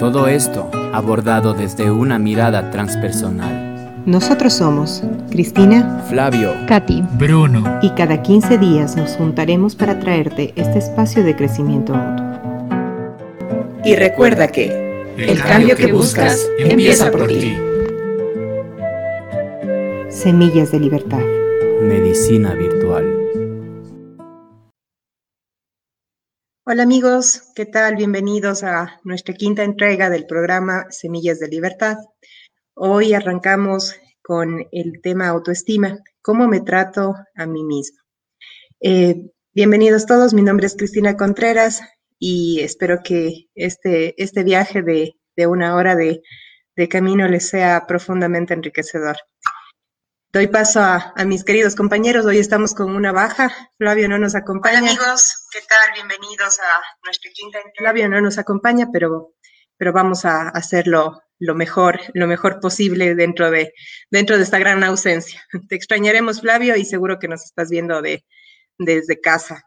Todo esto abordado desde una mirada transpersonal. Nosotros somos Cristina, Flavio, Katy, Bruno. y cada 15 días nos juntaremos para traerte este espacio de crecimiento mutuo. Y recuerda que el cambio que buscas empieza por ti. Semillas de Libertad. Medicina Virtual. Hola amigos, ¿qué tal? Bienvenidos a nuestra quinta entrega del programa Semillas de Libertad. Hoy arrancamos con el tema autoestima, cómo me trato a mí mismo. Eh, bienvenidos todos, mi nombre es Cristina Contreras y espero que este, este viaje de, de una hora de, de camino les sea profundamente enriquecedor. Doy paso a, a, mis queridos compañeros. Hoy estamos con una baja. Flavio no nos acompaña. Hola amigos, ¿qué tal? Bienvenidos a nuestra quinta entrega. Flavio no nos acompaña, pero, pero vamos a hacerlo lo mejor, lo mejor posible dentro de, dentro de esta gran ausencia. Te extrañaremos, Flavio, y seguro que nos estás viendo de, desde casa.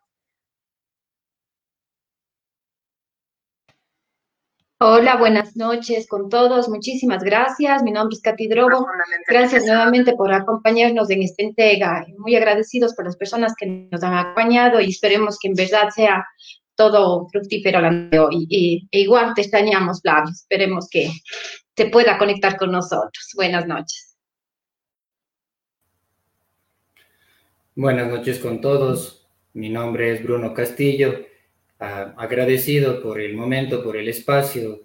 Hola, buenas noches con todos. Muchísimas gracias. Mi nombre es Katy Drobo. Gracias nuevamente por acompañarnos en esta entrega. Muy agradecidos por las personas que nos han acompañado y esperemos que en verdad sea todo fructífero la de hoy. Y, e igual te extrañamos, Flavio. Esperemos que te pueda conectar con nosotros. Buenas noches. Buenas noches con todos. Mi nombre es Bruno Castillo Uh, agradecido por el momento, por el espacio,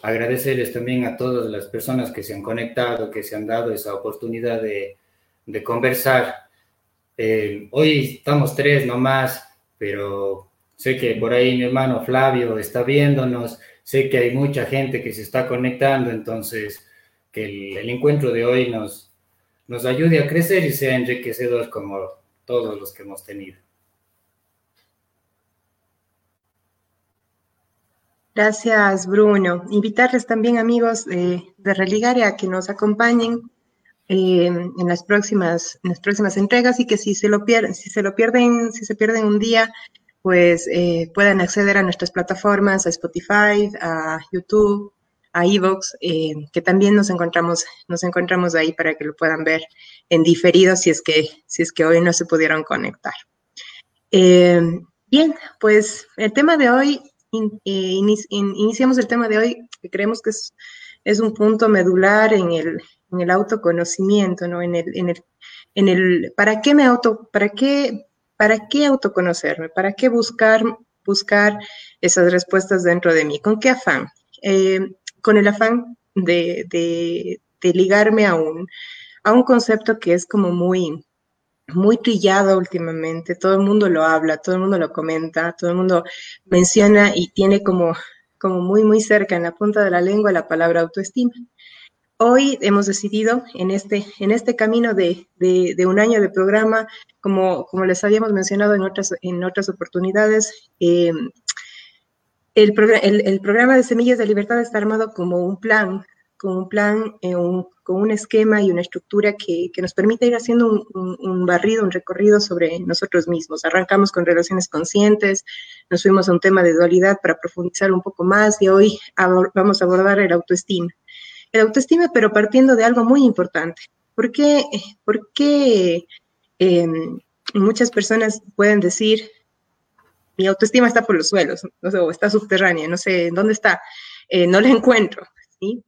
agradecerles también a todas las personas que se han conectado, que se han dado esa oportunidad de, de conversar. Eh, hoy estamos tres nomás, pero sé que por ahí mi hermano Flavio está viéndonos, sé que hay mucha gente que se está conectando, entonces que el, el encuentro de hoy nos, nos ayude a crecer y sea enriquecedor como todos los que hemos tenido. Gracias, Bruno. Invitarles también, amigos de, de Religaria, a que nos acompañen eh, en las próximas, en las próximas entregas y que si se lo pierden, si se lo pierden, si se pierden un día, pues eh, puedan acceder a nuestras plataformas, a Spotify, a YouTube, a Evox, eh, que también nos encontramos, nos encontramos ahí para que lo puedan ver en diferido si es que, si es que hoy no se pudieron conectar. Eh, bien, pues el tema de hoy In, iniciamos el tema de hoy, que creemos que es, es un punto medular en el, en el autoconocimiento, ¿no? En el, en el, en el, ¿para qué me auto, para qué, para qué autoconocerme? ¿Para qué buscar, buscar esas respuestas dentro de mí? ¿Con qué afán? Eh, con el afán de, de, de ligarme a un, a un concepto que es como muy, muy trillado últimamente, todo el mundo lo habla, todo el mundo lo comenta, todo el mundo menciona y tiene como, como muy, muy cerca en la punta de la lengua la palabra autoestima. Hoy hemos decidido en este, en este camino de, de, un año de programa, como, como, les habíamos mencionado en otras, en otras oportunidades, eh, el, el, el, programa de Semillas de Libertad está armado como un plan, con un plan, eh, un, con un esquema y una estructura que, que nos permite ir haciendo un, un, un, barrido, un recorrido sobre nosotros mismos. Arrancamos con relaciones conscientes, nos fuimos a un tema de dualidad para profundizar un poco más y hoy vamos a abordar el autoestima. El autoestima, pero partiendo de algo muy importante. ¿Por qué, por qué eh, muchas personas pueden decir, mi autoestima está por los suelos, o está subterránea, no sé, ¿dónde está? Eh, no la encuentro, ¿sí?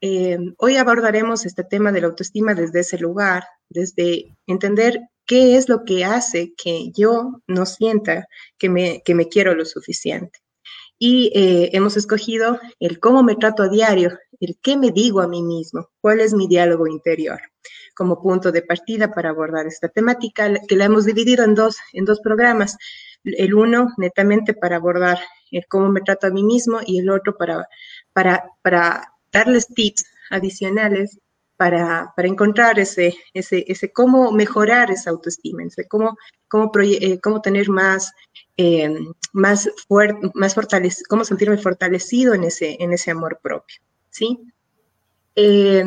Eh, hoy abordaremos este tema de la autoestima desde ese lugar, desde entender qué es lo que hace que yo no sienta que me, que me quiero lo suficiente. Y eh, hemos escogido el cómo me trato a diario, el qué me digo a mí mismo, cuál es mi diálogo interior, como punto de partida para abordar esta temática, que la hemos dividido en dos, en dos programas. El uno netamente para abordar el cómo me trato a mí mismo y el otro para, para, para darles tips adicionales para, encontrar ese, ese, ese cómo mejorar esa autoestima, ese cómo, cómo, eh, cómo tener más, eh, más fuerte, más fortalecido, cómo sentirme fortalecido en ese, en ese amor propio, ¿sí? Eh,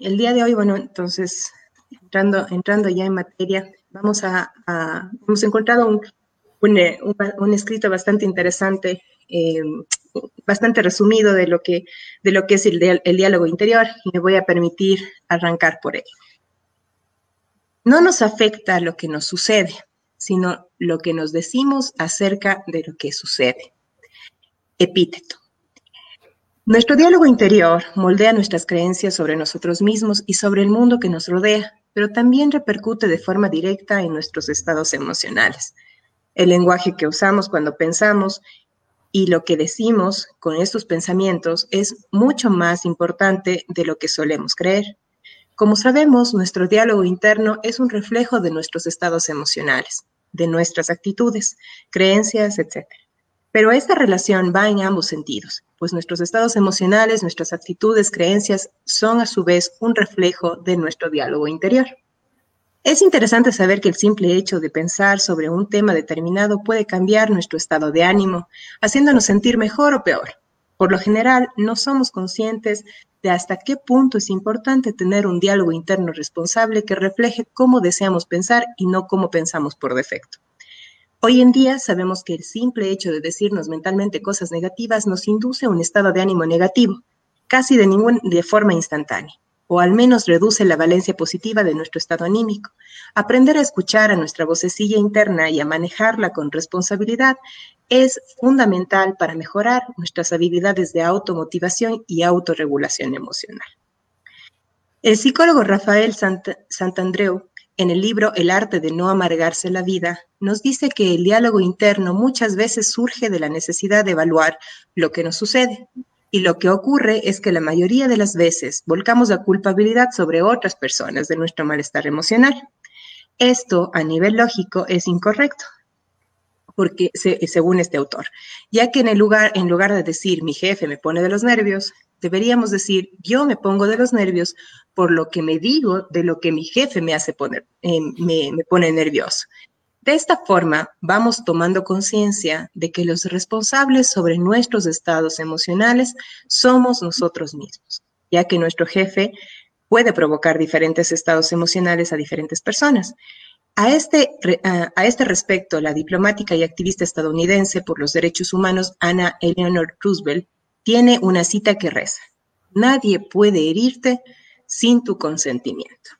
el día de hoy, bueno, entonces, entrando, entrando ya en materia, vamos a, hemos encontrado un, un, escrito bastante interesante bastante resumido de lo que, de lo que es el, el diálogo interior y me voy a permitir arrancar por él. No nos afecta lo que nos sucede, sino lo que nos decimos acerca de lo que sucede. Epíteto. Nuestro diálogo interior moldea nuestras creencias sobre nosotros mismos y sobre el mundo que nos rodea, pero también repercute de forma directa en nuestros estados emocionales. El lenguaje que usamos cuando pensamos y lo que decimos con estos pensamientos es mucho más importante de lo que solemos creer. Como sabemos, nuestro diálogo interno es un reflejo de nuestros estados emocionales, de nuestras actitudes, creencias, etc. Pero esta relación va en ambos sentidos, pues nuestros estados emocionales, nuestras actitudes, creencias son a su vez un reflejo de nuestro diálogo interior. Es interesante saber que el simple hecho de pensar sobre un tema determinado puede cambiar nuestro estado de ánimo, haciéndonos sentir mejor o peor. Por lo general, no somos conscientes de hasta qué punto es importante tener un diálogo interno responsable que refleje cómo deseamos pensar y no cómo pensamos por defecto. Hoy en día sabemos que el simple hecho de decirnos mentalmente cosas negativas nos induce a un estado de ánimo negativo, casi de, ningún, de forma instantánea o al menos reduce la valencia positiva de nuestro estado anímico. Aprender a escuchar a nuestra vocecilla interna y a manejarla con responsabilidad es fundamental para mejorar nuestras habilidades de automotivación y autorregulación emocional. El psicólogo Rafael Santandreu, en el libro El arte de no amargarse la vida, nos dice que el diálogo interno muchas veces surge de la necesidad de evaluar lo que nos sucede, y lo que ocurre es que la mayoría de las veces volcamos la culpabilidad sobre otras personas de nuestro malestar emocional. Esto a nivel lógico es incorrecto, porque según este autor, ya que en, el lugar, en lugar de decir mi jefe me pone de los nervios, deberíamos decir yo me pongo de los nervios por lo que me digo de lo que mi jefe me hace poner, eh, me, me pone nervioso. De esta forma, vamos tomando conciencia de que los responsables sobre nuestros estados emocionales somos nosotros mismos, ya que nuestro jefe puede provocar diferentes estados emocionales a diferentes personas. A este, a este respecto, la diplomática y activista estadounidense por los derechos humanos Anna Eleanor Roosevelt tiene una cita que reza, nadie puede herirte sin tu consentimiento.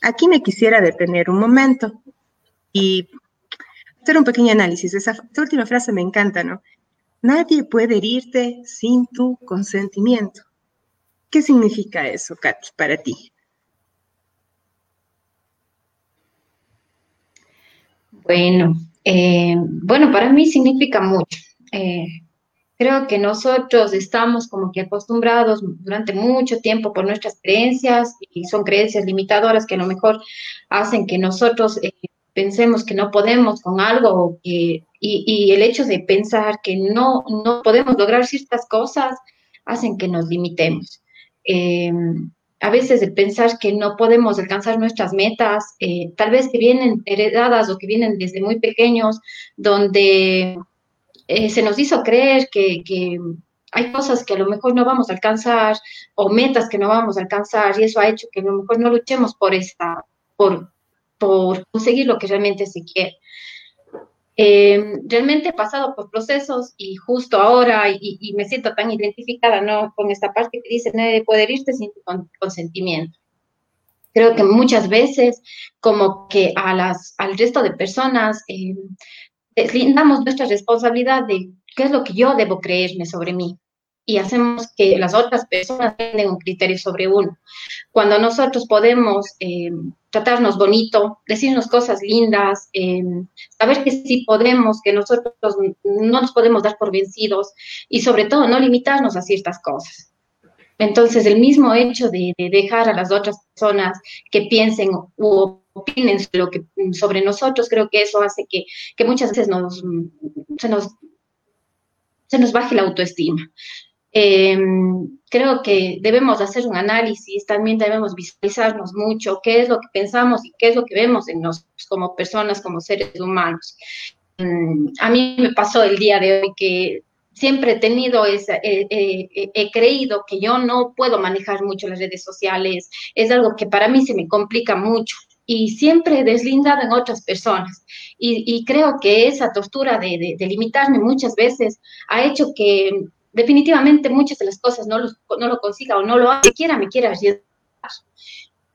Aquí me quisiera detener un momento y hacer un pequeño análisis. Esa, última frase me encanta, ¿no? Nadie puede herirte sin tu consentimiento. ¿Qué significa eso, Katy, para ti? Bueno, eh, bueno, para mí significa mucho. Eh, creo que nosotros estamos como que acostumbrados durante mucho tiempo por nuestras creencias y son creencias limitadoras que a lo mejor hacen que nosotros eh, pensemos que no podemos con algo y, y, el hecho de pensar que no, no podemos lograr ciertas cosas hacen que nos limitemos. Em, a veces el pensar que no podemos alcanzar nuestras metas, eh, tal vez que vienen heredadas o que vienen desde muy pequeños, donde eh, se nos hizo creer que, que hay cosas que a lo mejor no vamos a alcanzar o metas que no vamos a alcanzar y eso ha hecho que a lo mejor no luchemos por esta, por, por conseguir lo que realmente se quiere. Eh, realmente he pasado por procesos y justo ahora, y, me siento tan identificada ¿no? con esta parte que dice, nadie puede irte sin tu consentimiento. Creo que muchas veces como que a las, al resto de personas eh, deslindamos nuestra responsabilidad de qué es lo que yo debo creerme sobre mí y hacemos que las otras personas tengan un criterio sobre uno. Cuando nosotros podemos eh, tratarnos bonito, decirnos cosas lindas, eh, saber que sí podemos, que nosotros no nos podemos dar por vencidos y sobre todo no limitarnos a ciertas cosas. Entonces, el mismo hecho de, dejar a las otras personas que piensen o opinen sobre, que, sobre nosotros, creo que eso hace que, que muchas veces nos, se, nos, se nos baje la autoestima. Em, creo que debemos hacer un análisis, también debemos visualizarnos mucho qué es lo que pensamos y qué es lo que vemos en nosotros como personas, como seres humanos. Mm, a mí me pasó el día de hoy que siempre he tenido esa, he creído que yo no puedo manejar mucho las redes sociales, es algo que para mí se me complica mucho y siempre he deslindado en otras personas. Y, creo que esa tortura de, de, limitarme muchas veces ha hecho que definitivamente muchas de las cosas no, no lo consiga o no lo haga, siquiera me quiera ayudar.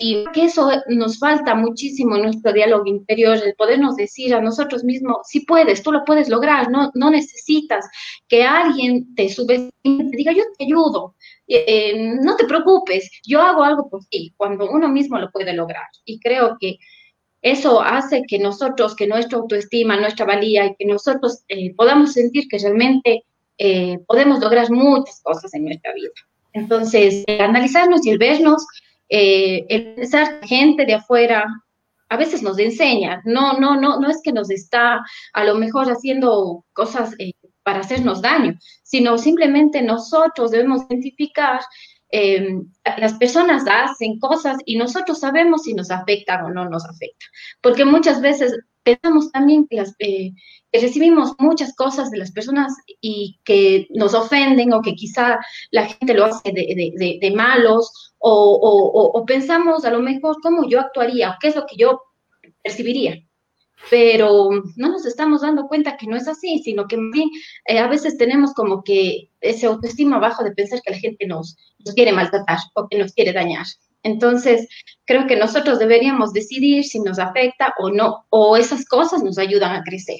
Y que eso nos falta muchísimo en nuestro diálogo interior, el podernos decir a nosotros mismos, si puedes, tú lo puedes lograr, no, no necesitas que alguien te subestime, te diga, yo te ayudo, eh, no te preocupes, yo hago algo por ti, cuando uno mismo lo puede lograr. Y creo que eso hace que nosotros, que nuestra autoestima, nuestra valía y que nosotros eh, podamos sentir que realmente eh, podemos lograr muchas cosas en nuestra vida. Entonces, el analizarnos y el vernos, eh, el pensar gente de afuera a veces nos enseña, no, no, no, no es que nos está a lo mejor haciendo cosas eh, para hacernos daño, sino simplemente nosotros debemos identificar las personas hacen cosas y nosotros sabemos si nos afectan o no nos afecta. Porque muchas veces pensamos también que las, recibimos muchas cosas de las personas y que nos ofenden o que quizá la gente lo hace de, malos o, pensamos a lo mejor cómo yo actuaría o qué es lo que yo percibiría. Pero no nos estamos dando cuenta que no es así, sino que eh, a veces tenemos como que ese autoestima bajo de pensar que la gente nos, nos quiere maltratar o que nos quiere dañar. Entonces, creo que nosotros deberíamos decidir si nos afecta o no, o esas cosas nos ayudan a crecer.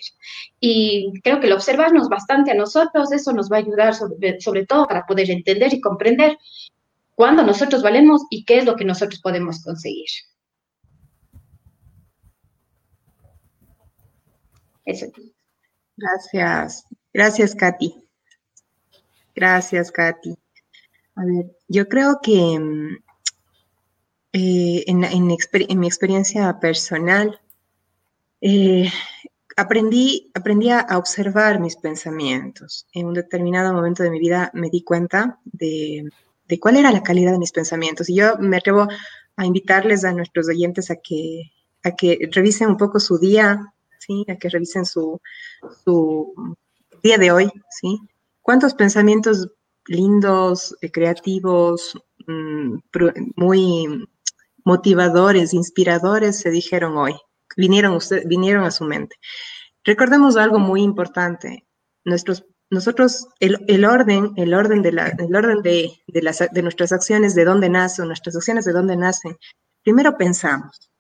Y creo que el observarnos bastante a nosotros, eso nos va a ayudar sobre, todo para poder entender y comprender cuándo nosotros valemos y qué es lo que nosotros podemos conseguir. Gracias. Gracias, Katy. Gracias, Katy. A ver, yo creo que mm, eh, en, mi experiencia personal, eh, aprendí, aprendí a observar mis pensamientos. En un determinado momento de mi vida me di cuenta de, cuál era la calidad de mis pensamientos. Y yo me atrevo a invitarles a nuestros oyentes a que, a que revisen un poco su día, a que revisen su, día de hoy. ¿sí? ¿Cuántos pensamientos lindos, eh, creativos, mm, muy motivadores, inspiradores se dijeron hoy, vinieron, vinieron a su mente. Recordemos algo muy importante. Nuestros, nosotros, el, orden, el orden, de, la, el orden de nuestras acciones, de dónde nacen, nuestras acciones de dónde nacen, primero pensamos,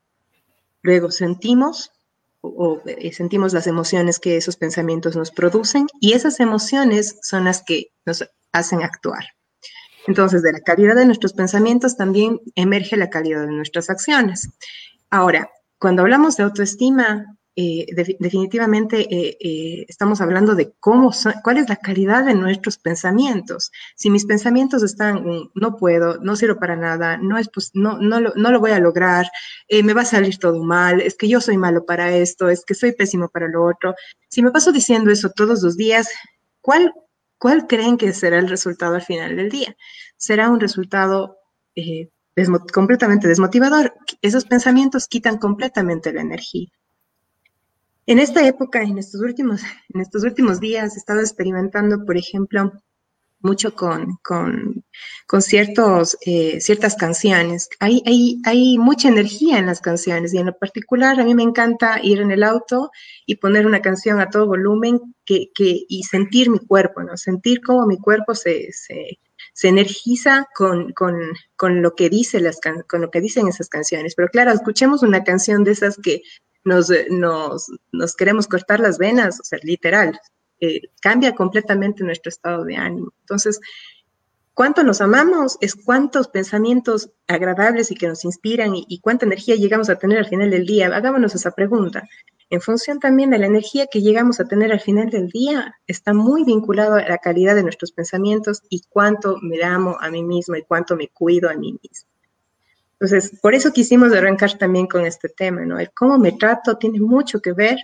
luego sentimos o, eh, sentimos las emociones que esos pensamientos nos producen y esas emociones son las que nos hacen actuar. Entonces, de la calidad de nuestros pensamientos también emerge la calidad de nuestras acciones. Ahora, cuando hablamos de autoestima, eh, definitivamente eh, eh, estamos hablando de cómo cuál es la calidad de nuestros pensamientos. Si mis pensamientos están, no puedo, no sirvo para nada, no, es, pues, no, no, lo, voy a lograr, me va a salir todo mal, es que yo soy malo para esto, es que soy pésimo para lo otro. Si me paso diciendo eso todos los días, ¿cuál ¿Cuál creen que será el resultado al final del día? Será un resultado completamente desmotivador. Esos pensamientos quitan completamente la energía. En esta época, en estos últimos, en estos últimos días, he estado experimentando, por ejemplo, mucho con, con, con ciertos, eh, ciertas canciones. Hay, hay, hay, mucha energía en las canciones y en lo particular a mí me encanta ir en el auto y poner una canción a todo volumen que, que, y sentir mi cuerpo, ¿no? Sentir cómo mi cuerpo se, se, se energiza con, con, con, lo que dice las, con lo que dicen esas canciones. Pero claro, escuchemos una canción de esas que nos, queremos cortar las venas, o sea, literal, eh, cambia completamente nuestro estado de ánimo. Entonces, cuánto nos amamos es cuántos pensamientos agradables y que nos inspiran y, cuánta energía llegamos a tener al final del día. Hagámonos esa pregunta. En función también de la energía que llegamos a tener al final del día, está muy vinculado a la calidad de nuestros pensamientos y cuánto me amo a mí mismo y cuánto me cuido a mí mismo. Entonces, por eso quisimos arrancar también con este tema, ¿no? El cómo me trato tiene mucho que ver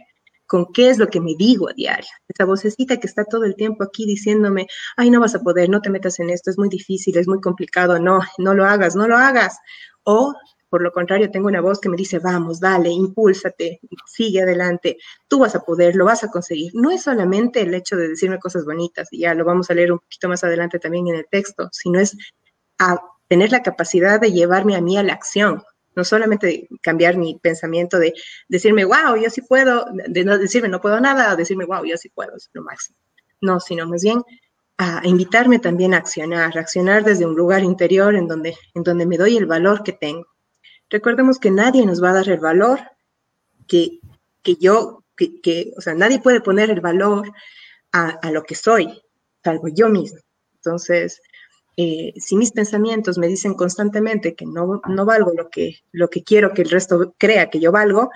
con qué es lo que me digo a diario. Esa vocecita que está todo el tiempo aquí diciéndome, ay, no vas a poder, no te metas en esto, es muy difícil, es muy complicado, no, no lo hagas, no lo hagas. O por lo contrario, tengo una voz que me dice, vamos, dale, impúlsate, sigue adelante, tú vas a poder, lo vas a conseguir. No es solamente el hecho de decirme cosas bonitas, y ya lo vamos a leer un poquito más adelante también en el texto, sino es a tener la capacidad de llevarme a mí a la acción, no solamente cambiar mi pensamiento de decirme, wow, yo sí puedo, de no decirme no puedo nada, o decirme, wow, yo sí puedo, es lo máximo. No, sino más bien a invitarme también a accionar, a accionar desde un lugar interior en donde, en donde me doy el valor que tengo. Recordemos que nadie nos va a dar el valor que, que yo, que, que, o sea, nadie puede poner el valor a, a lo que soy, salvo yo mismo. Entonces, eh, si mis pensamientos me dicen constantemente que no, no valgo lo que, lo que quiero que el resto crea que yo valgo,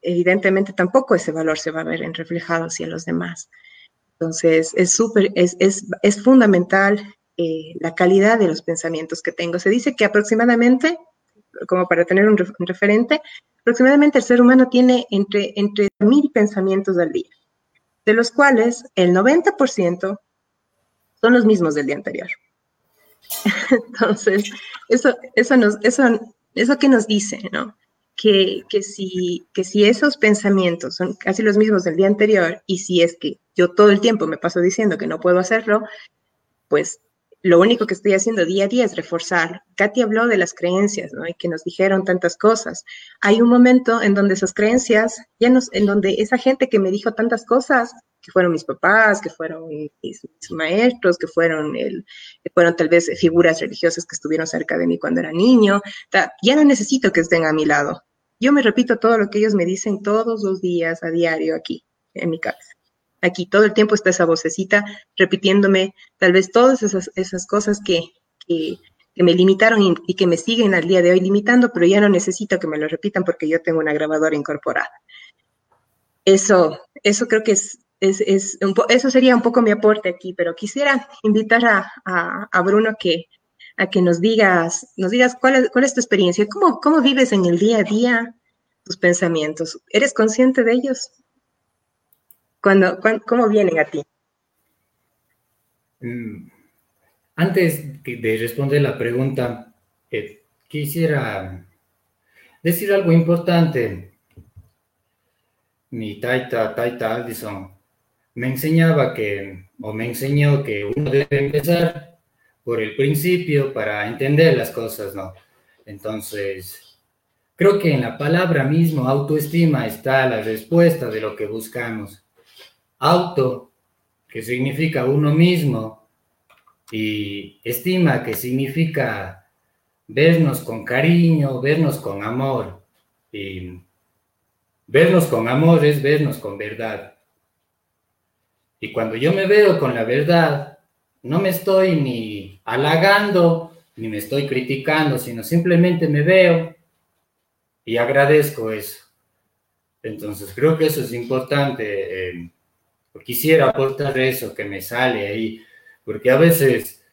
evidentemente tampoco ese valor se va a ver reflejado hacia los demás. Entonces, es súper, es, es, es, fundamental eh, la calidad de los pensamientos que tengo. Se dice que aproximadamente, como para tener un, un referente, aproximadamente el ser humano tiene entre, entre mil pensamientos al día, de los cuales el 90% son los mismos del día anterior. Entonces, eso, eso, nos, eso, eso que nos dice, ¿no? Que, que, si, que si esos pensamientos son casi los mismos del día anterior y si es que yo todo el tiempo me paso diciendo que no puedo hacerlo, pues lo único que estoy haciendo día a día es reforzar. Katy habló de las creencias, ¿no? Y que nos dijeron tantas cosas. Hay un momento en donde esas creencias, ya nos, en donde esa gente que me dijo tantas cosas, que fueron mis papás, que fueron mis, maestros, que fueron, el, que fueron tal vez figuras religiosas que estuvieron cerca de mí cuando era niño, ya no necesito que estén a mi lado. Yo me repito todo lo que ellos me dicen todos los días, a diario, aquí, en mi cabeza aquí todo el tiempo está esa vocecita repitiéndome tal vez todas esas, esas cosas que, que, me limitaron y, que me siguen al día de hoy limitando, pero ya no necesito que me lo repitan porque yo tengo una grabadora incorporada. Eso, eso creo que es, es, es eso sería un poco mi aporte aquí, pero quisiera invitar a, a, a Bruno que, a que nos digas, nos digas cuál es, cuál es tu experiencia, cómo, cómo vives en el día a día tus pensamientos. ¿Eres consciente de ellos? Cuando, ¿Cómo vienen a ti? Mm, antes de responder la pregunta, eh, quisiera decir algo importante. Mi taita, taita Aldison, me enseñaba que, o me enseñó que uno debe empezar por el principio para entender las cosas, ¿no? Entonces, creo que en la palabra mismo, autoestima, está la respuesta de lo que buscamos auto, que significa uno mismo, y estima, que significa vernos con cariño, vernos con amor. Y vernos con amor es vernos con verdad. Y cuando yo me veo con la verdad, no me estoy ni halagando, ni me estoy criticando, sino simplemente me veo y agradezco eso. Entonces creo que eso es importante. Eh, quisiera aportar eso que me sale ahí, porque a veces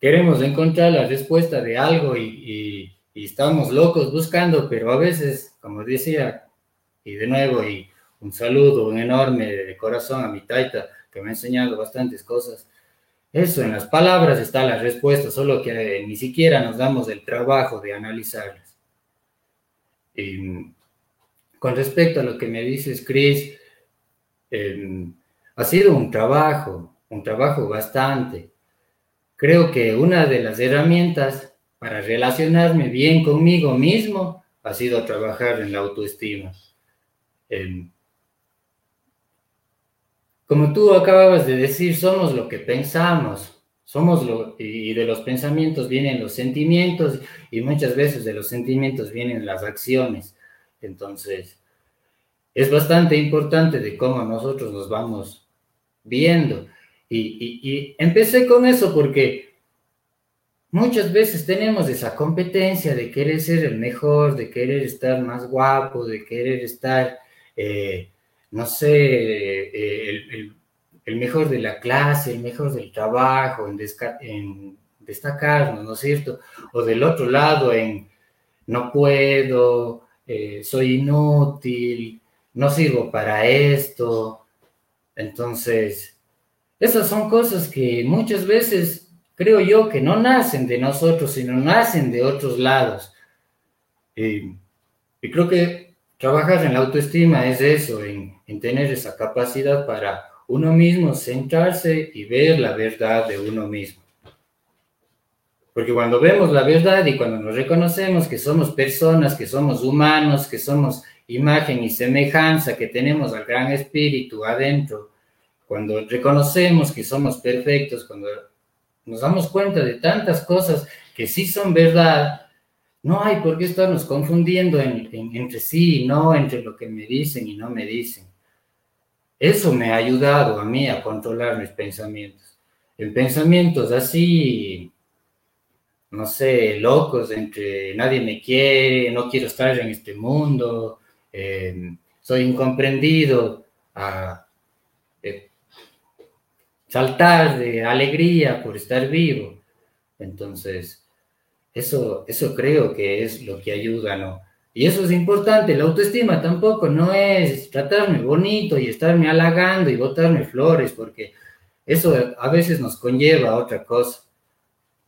queremos encontrar la respuesta de algo y, estamos locos buscando, pero a veces, como decía, y de nuevo, y un saludo un enorme de corazón a mi taita, que me ha enseñado bastantes cosas. Eso, en las palabras está la respuesta, solo que ni siquiera nos damos el trabajo de analizarlas. Y con respecto a lo que me dices, Chris, eh, ha sido un trabajo, un trabajo bastante. Creo que una de las herramientas para relacionarme bien conmigo mismo ha sido trabajar en la autoestima. Em, como tú acababas de decir, somos lo que pensamos, somos lo, y de los pensamientos vienen los sentimientos y muchas veces de los sentimientos vienen las acciones. Entonces, es bastante importante de cómo nosotros nos vamos viendo. Y, empecé con eso porque muchas veces tenemos esa competencia de querer ser el mejor, de querer estar más guapo, de querer estar, eh, no sé, eh, el, mejor de la clase, el mejor del trabajo, en, en destacarnos, ¿no es cierto? O del otro lado, en no puedo, eh, soy inútil, no sirvo para esto. Entonces, esas son cosas que muchas veces creo yo que no nacen de nosotros, sino nacen de otros lados. Y, creo que trabajar en la autoestima es eso, en, en tener esa capacidad para uno mismo centrarse y ver la verdad de uno mismo. Porque cuando vemos la verdad y cuando nos reconocemos que somos personas, que somos humanos, que somos imagen y semejanza, que tenemos al gran espíritu adentro, cuando reconocemos que somos perfectos, cuando nos damos cuenta de tantas cosas que sí son verdad, no hay por qué estarnos confundiendo entre sí y no entre lo que me dicen y no me dicen. Eso me ha ayudado a mí a controlar mis pensamientos. En pensamientos así, no sé, locos, entre nadie me quiere, no quiero estar en este mundo, soy incomprendido, a eh, saltar de alegría por estar vivo. Entonces, eso, eso creo que es lo que ayuda, ¿no? Y eso es importante, la autoestima tampoco no es tratarme bonito y estarme halagando y botarme flores, porque eso a veces nos conlleva a otra cosa.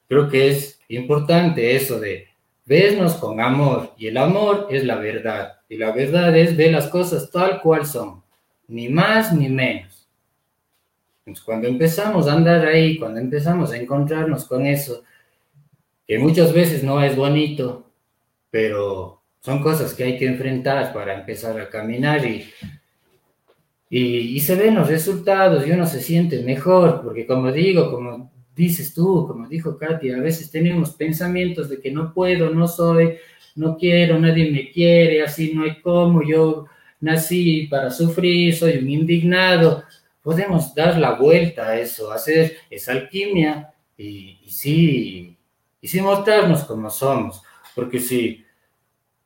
Creo que es importante eso de vernos con amor, y el amor es la verdad, y la verdad es ver las cosas tal cual son, ni más ni menos. Entonces, cuando empezamos a andar ahí, cuando empezamos a encontrarnos con eso, que muchas veces no es bonito, pero son cosas que hay que enfrentar para empezar a caminar y, y, se ven los resultados y uno se siente mejor, porque como digo, como dices tú, como dijo Katy, a veces tenemos pensamientos de que no puedo, no soy, no quiero, nadie me quiere, así no hay como, yo nací para sufrir, soy un indignado. Podemos dar la vuelta a eso, hacer esa alquimia y, y sí, y sin mostrarnos como somos, porque si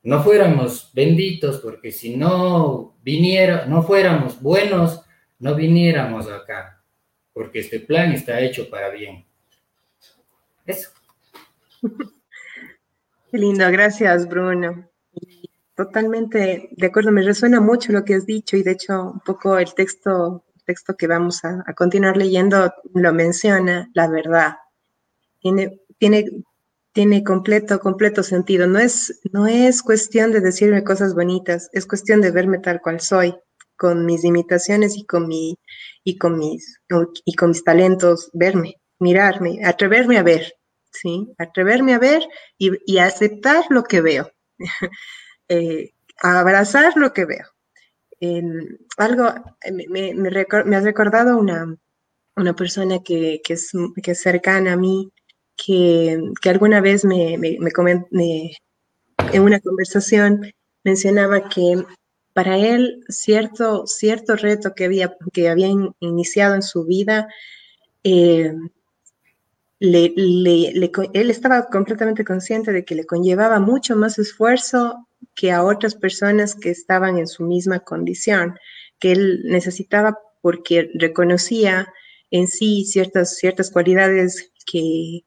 no fuéramos benditos, porque si no viniera, no fuéramos buenos, no viniéramos acá, porque este plan está hecho para bien. Eso. Qué lindo, gracias Bruno. Totalmente de acuerdo, me resuena mucho lo que has dicho y de hecho un poco el texto, texto que vamos a, a continuar leyendo lo menciona, la verdad. Tiene tiene, tiene completo, completo sentido. No es, no es cuestión de decirme cosas bonitas, es cuestión de verme tal cual soy, con mis limitaciones y con, mi, y con, mis, y con mis talentos, verme, mirarme, atreverme a ver, ¿sí? Atreverme a ver y, aceptar lo que veo, eh, abrazar lo que veo. algo, me, me, has recordado una, una persona que, que, es, que cercana a mí, que, alguna vez me, me, en una conversación mencionaba que para él cierto, cierto reto que había, que había iniciado en su vida, eh, él estaba completamente consciente de que le conllevaba mucho más esfuerzo que a otras personas que estaban en su misma condición, que él necesitaba porque reconocía en sí ciertas, ciertas cualidades que,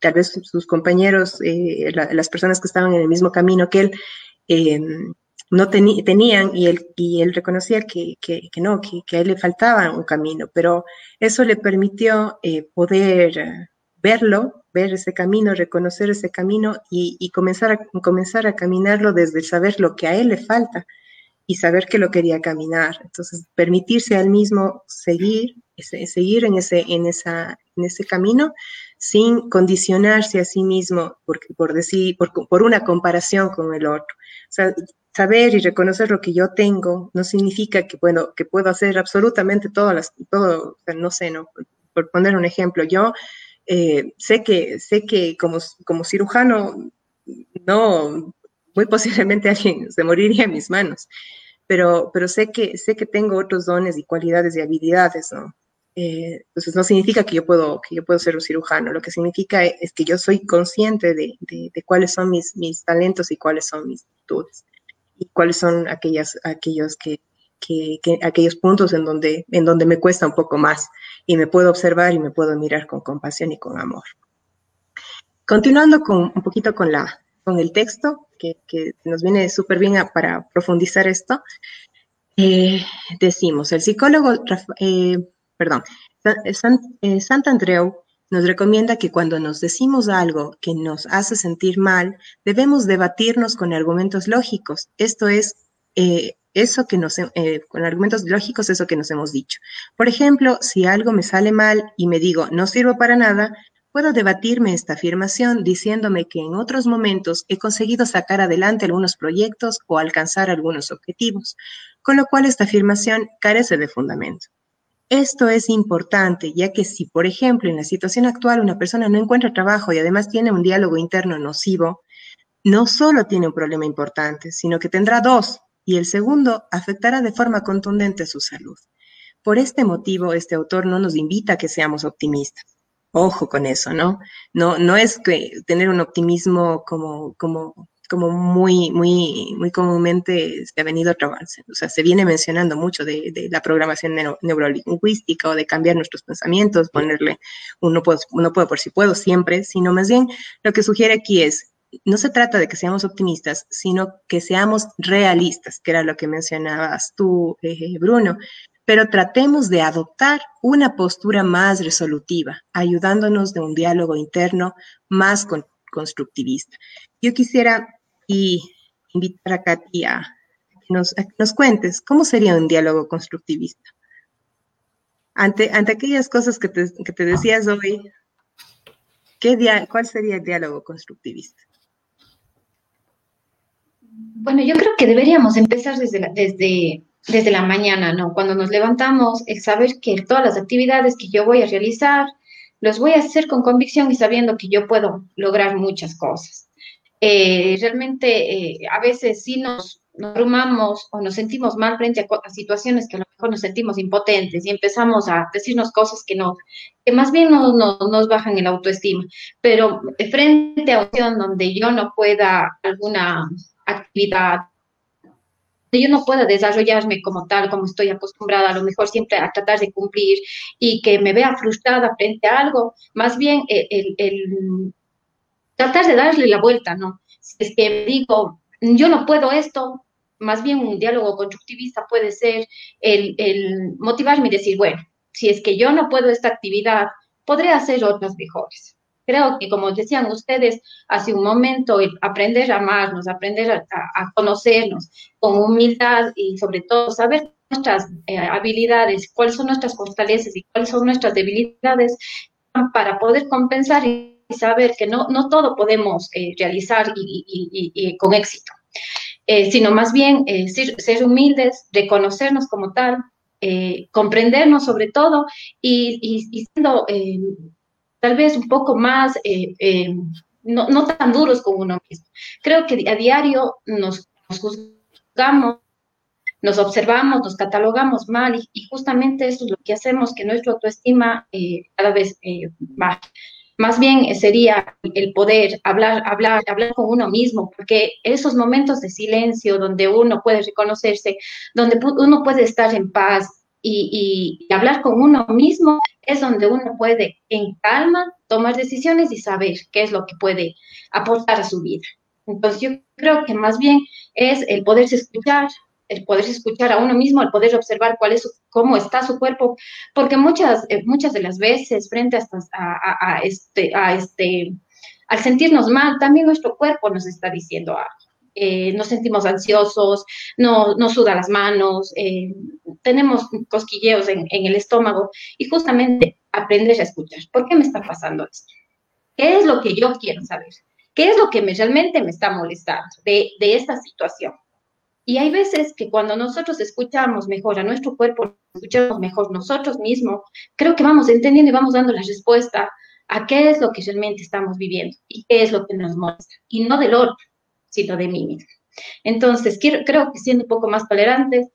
tal vez sus compañeros, eh, las personas que estaban en el mismo camino que él, eh, no tenían y él, y él reconocía que, no, que, a él le faltaba un camino, pero eso le permitió eh, poder verlo, ver ese camino, reconocer ese camino y, comenzar, a, comenzar a caminarlo desde saber lo que a él le falta y saber que lo quería caminar. Entonces, permitirse a él mismo seguir, seguir en ese, en esa, en ese camino sin condicionarse a sí mismo por, por decir, por, por, una comparación con el otro. Saber y reconocer lo que yo tengo no significa que, bueno, que puedo hacer absolutamente todas las, todo, no sé, no, por poner un ejemplo, yo eh, sé que, sé que como, como cirujano, no, muy posiblemente alguien se moriría en mis manos, pero, pero sé, que, sé que tengo otros dones y cualidades y habilidades, ¿no? Eh, entonces no significa que yo, puedo, que yo puedo ser un cirujano, lo que significa es que yo soy consciente de, de, cuáles son mis, mis, talentos y cuáles son mis virtudes y cuáles son aquellas, aquellos, que, que, aquellos puntos en donde, en donde me cuesta un poco más y me puedo observar y me puedo mirar con compasión y con amor. Continuando con, un poquito con, la, con el texto, que, que nos viene súper bien para profundizar esto, eh, decimos, el psicólogo, eh, perdón, eh, Santandreu nos recomienda que cuando nos decimos algo que nos hace sentir mal, debemos debatirnos con argumentos lógicos. Esto es, eso que nos, con argumentos lógicos, eso que nos hemos dicho. Por ejemplo, si algo me sale mal y me digo, no sirvo para nada, Puedo debatirme esta afirmación diciéndome que en otros momentos he conseguido sacar adelante algunos proyectos o alcanzar algunos objetivos, con lo cual esta afirmación carece de fundamento. Esto es importante, ya que si, por ejemplo, en la situación actual una persona no encuentra trabajo y además tiene un diálogo interno nocivo, no solo tiene un problema importante, sino que tendrá dos, y el segundo afectará de forma contundente su salud. Por este motivo, este autor no nos invita a que seamos optimistas Ojo con eso, ¿no? No, no es que tener un optimismo como, como, como muy, muy, muy comúnmente se ha venido a trabarse. O sea, se viene mencionando mucho de, la programación neurolingüística o de cambiar nuestros pensamientos, ponerle uno no puedo, uno puedo por si puedo siempre, sino más bien lo que sugiere aquí es no se trata de que seamos optimistas, sino que seamos realistas, que era lo que mencionabas tú, eh, Bruno pero tratemos de adoptar una postura más resolutiva, ayudándonos de un diálogo interno más constructivista. Yo quisiera y invitar a Katy a que, nos, cuentes cómo sería un diálogo constructivista. Ante, aquellas cosas que te, que te decías hoy, ¿qué ¿cuál sería el diálogo constructivista? Bueno, yo creo que deberíamos empezar desde, desde desde la mañana, ¿no? Cuando nos levantamos, el saber que todas las actividades que yo voy a realizar, los voy a hacer con convicción y sabiendo que yo puedo lograr muchas cosas. Eh, realmente eh, a veces sí nos, nos abrumamos o nos sentimos mal frente a, situaciones que a lo mejor nos sentimos impotentes y empezamos a decirnos cosas que no, que más bien no, nos bajan el autoestima. Pero frente a una donde yo no pueda alguna actividad yo no pueda desarrollarme como tal, como estoy acostumbrada, a lo mejor siempre a tratar de cumplir y que me vea frustrada frente a algo, más bien el, tratar de darle la vuelta, ¿no? Si es que digo, yo no puedo esto, más bien un diálogo constructivista puede ser el, el motivarme y decir, bueno, si es que yo no puedo esta actividad, podré hacer otras mejores. Creo que, como decían ustedes hace un momento, el aprender a amarnos, aprender a, conocernos con humildad y sobre todo saber nuestras eh, habilidades, cuáles son nuestras fortalezas y cuáles son nuestras debilidades para poder compensar y saber que no, no todo podemos eh, realizar y, con éxito, eh, sino más bien ser, ser, humildes, reconocernos como tal, comprendernos sobre todo y, siendo tal vez un poco más, eh, eh, no, no, tan duros con uno mismo. Creo que a diario nos, juzgamos, nos observamos, nos catalogamos mal y, justamente eso es lo que hacemos, que nuestra autoestima eh, cada vez baja. Más bien sería el poder hablar, hablar, hablar con uno mismo, porque esos momentos de silencio donde uno puede reconocerse, donde uno puede estar en paz, y, hablar con uno mismo es donde uno puede en calma tomar decisiones y saber qué es lo que puede aportar a su vida. Entonces yo creo que más bien es el poderse escuchar, el poderse escuchar a uno mismo, el poder observar cuál es cómo está su cuerpo, porque muchas, eh, muchas de las veces frente a, este, a este, al sentirnos mal, también nuestro cuerpo nos está diciendo algo. Eh, nos sentimos ansiosos, no, nos suda las manos, eh, tenemos cosquilleos en, el estómago y justamente aprendes a escuchar. ¿Por qué me está pasando esto? ¿Qué es lo que yo quiero saber? ¿Qué es lo que me, realmente me está molestando de, de esta situación? Y hay veces que cuando nosotros escuchamos mejor a nuestro cuerpo, escuchamos mejor nosotros mismos, creo que vamos entendiendo y vamos dando la respuesta a qué es lo que realmente estamos viviendo y qué es lo que nos molesta, y no del otro sino de mí mismo. Entonces, creo que siendo un poco más tolerantes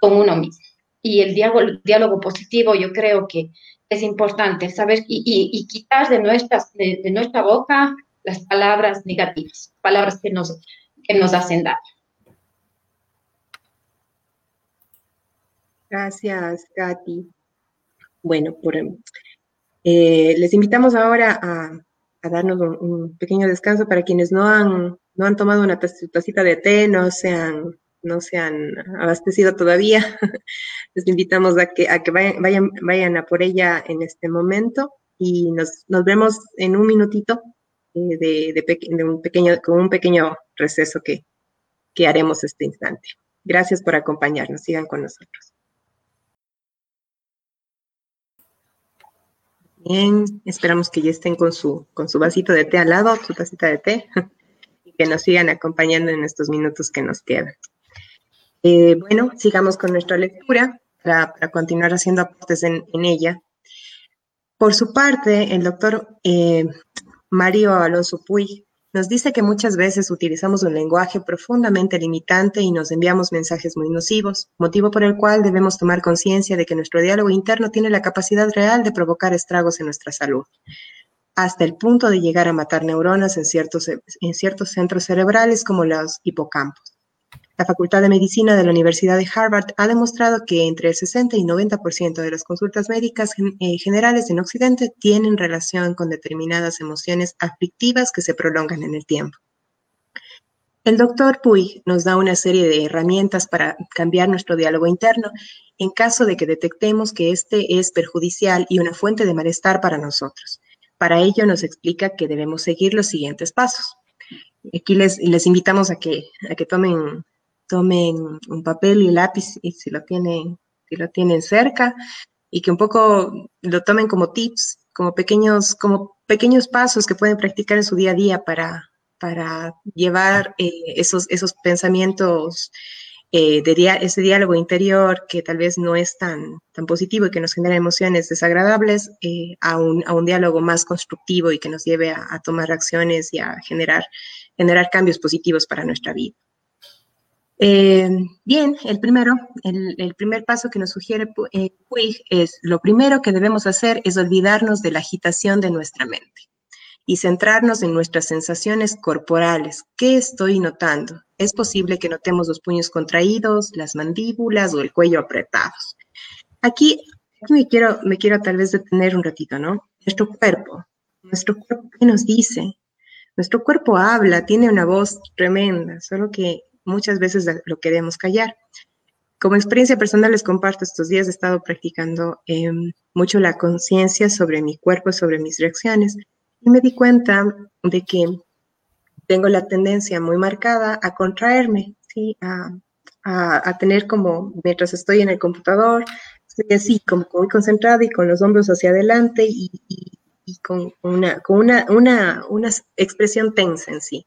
con uno mismo. Y el diálogo, diálogo positivo yo creo que es importante saber y, quitar de, nuestras, de, nuestra boca las palabras negativas, palabras que nos, que nos hacen daño. Gracias, Katy. Bueno, por, eh, les invitamos ahora a, darnos un, pequeño descanso para quienes no han no han tomado una tacita de té, no se han no se abastecido todavía, les invitamos a que, a que vayan, vayan, a por ella en este momento y nos, nos vemos en un minutito eh, de, de, un pequeño, con un pequeño receso que, que haremos este instante. Gracias por acompañarnos. Sigan con nosotros. Bien, esperamos que ya estén con su, con su vasito de té al lado, su tacita de té, que nos sigan acompañando en estos minutos que nos quedan. Eh, bueno, sigamos con nuestra lectura para, continuar haciendo aportes en, ella. Por su parte, el doctor eh, Mario Alonso Puig nos dice que muchas veces utilizamos un lenguaje profundamente limitante y nos enviamos mensajes muy nocivos, motivo por el cual debemos tomar conciencia de que nuestro diálogo interno tiene la capacidad real de provocar estragos en nuestra salud, hasta el punto de llegar a matar neuronas en ciertos, en ciertos centros cerebrales como los hipocampos. La Facultad de Medicina de la Universidad de Harvard ha demostrado que entre el 60 y 90% de las consultas médicas eh, generales en Occidente tienen relación con determinadas emociones aflictivas que se prolongan en el tiempo. El doctor Puig nos da una serie de herramientas para cambiar nuestro diálogo interno en caso de que detectemos que este es perjudicial y una fuente de malestar para nosotros. Para ello nos explica que debemos seguir los siguientes pasos. Aquí les, les invitamos a que, a que tomen tomen un papel y lápiz y si lo tienen, si lo tienen cerca y que un poco lo tomen como tips, como pequeños, como pequeños pasos que pueden practicar en su día a día para, para llevar eh, esos, esos pensamientos eh, de ese diálogo interior que tal vez no es tan, tan positivo y que nos genera emociones desagradables eh, a, un, a, un, diálogo más constructivo y que nos lleve a, a tomar acciones y a generar, generar cambios positivos para nuestra vida. Eh, bien, el primero, el, primer paso que nos sugiere eh, es lo primero que debemos hacer es olvidarnos de la agitación de nuestra mente y centrarnos en nuestras sensaciones corporales. ¿Qué estoy notando? Es posible que notemos los puños contraídos, las mandíbulas o el cuello apretados. Aquí, me, quiero, me quiero tal vez detener un ratito, ¿no? Nuestro cuerpo, nuestro cuerpo, ¿qué nos dice? Nuestro cuerpo habla, tiene una voz tremenda, solo que muchas veces lo queremos callar. Como experiencia personal les comparto, estos días he estado practicando em, mucho la conciencia sobre mi cuerpo, sobre mis reacciones, y me di cuenta de que tengo la tendencia muy marcada a contraerme, ¿sí? a, a, tener como, mientras estoy en el computador, estoy así, como muy concentrada y con los hombros hacia adelante y, y, y con, una, con una, una, una expresión tensa en sí.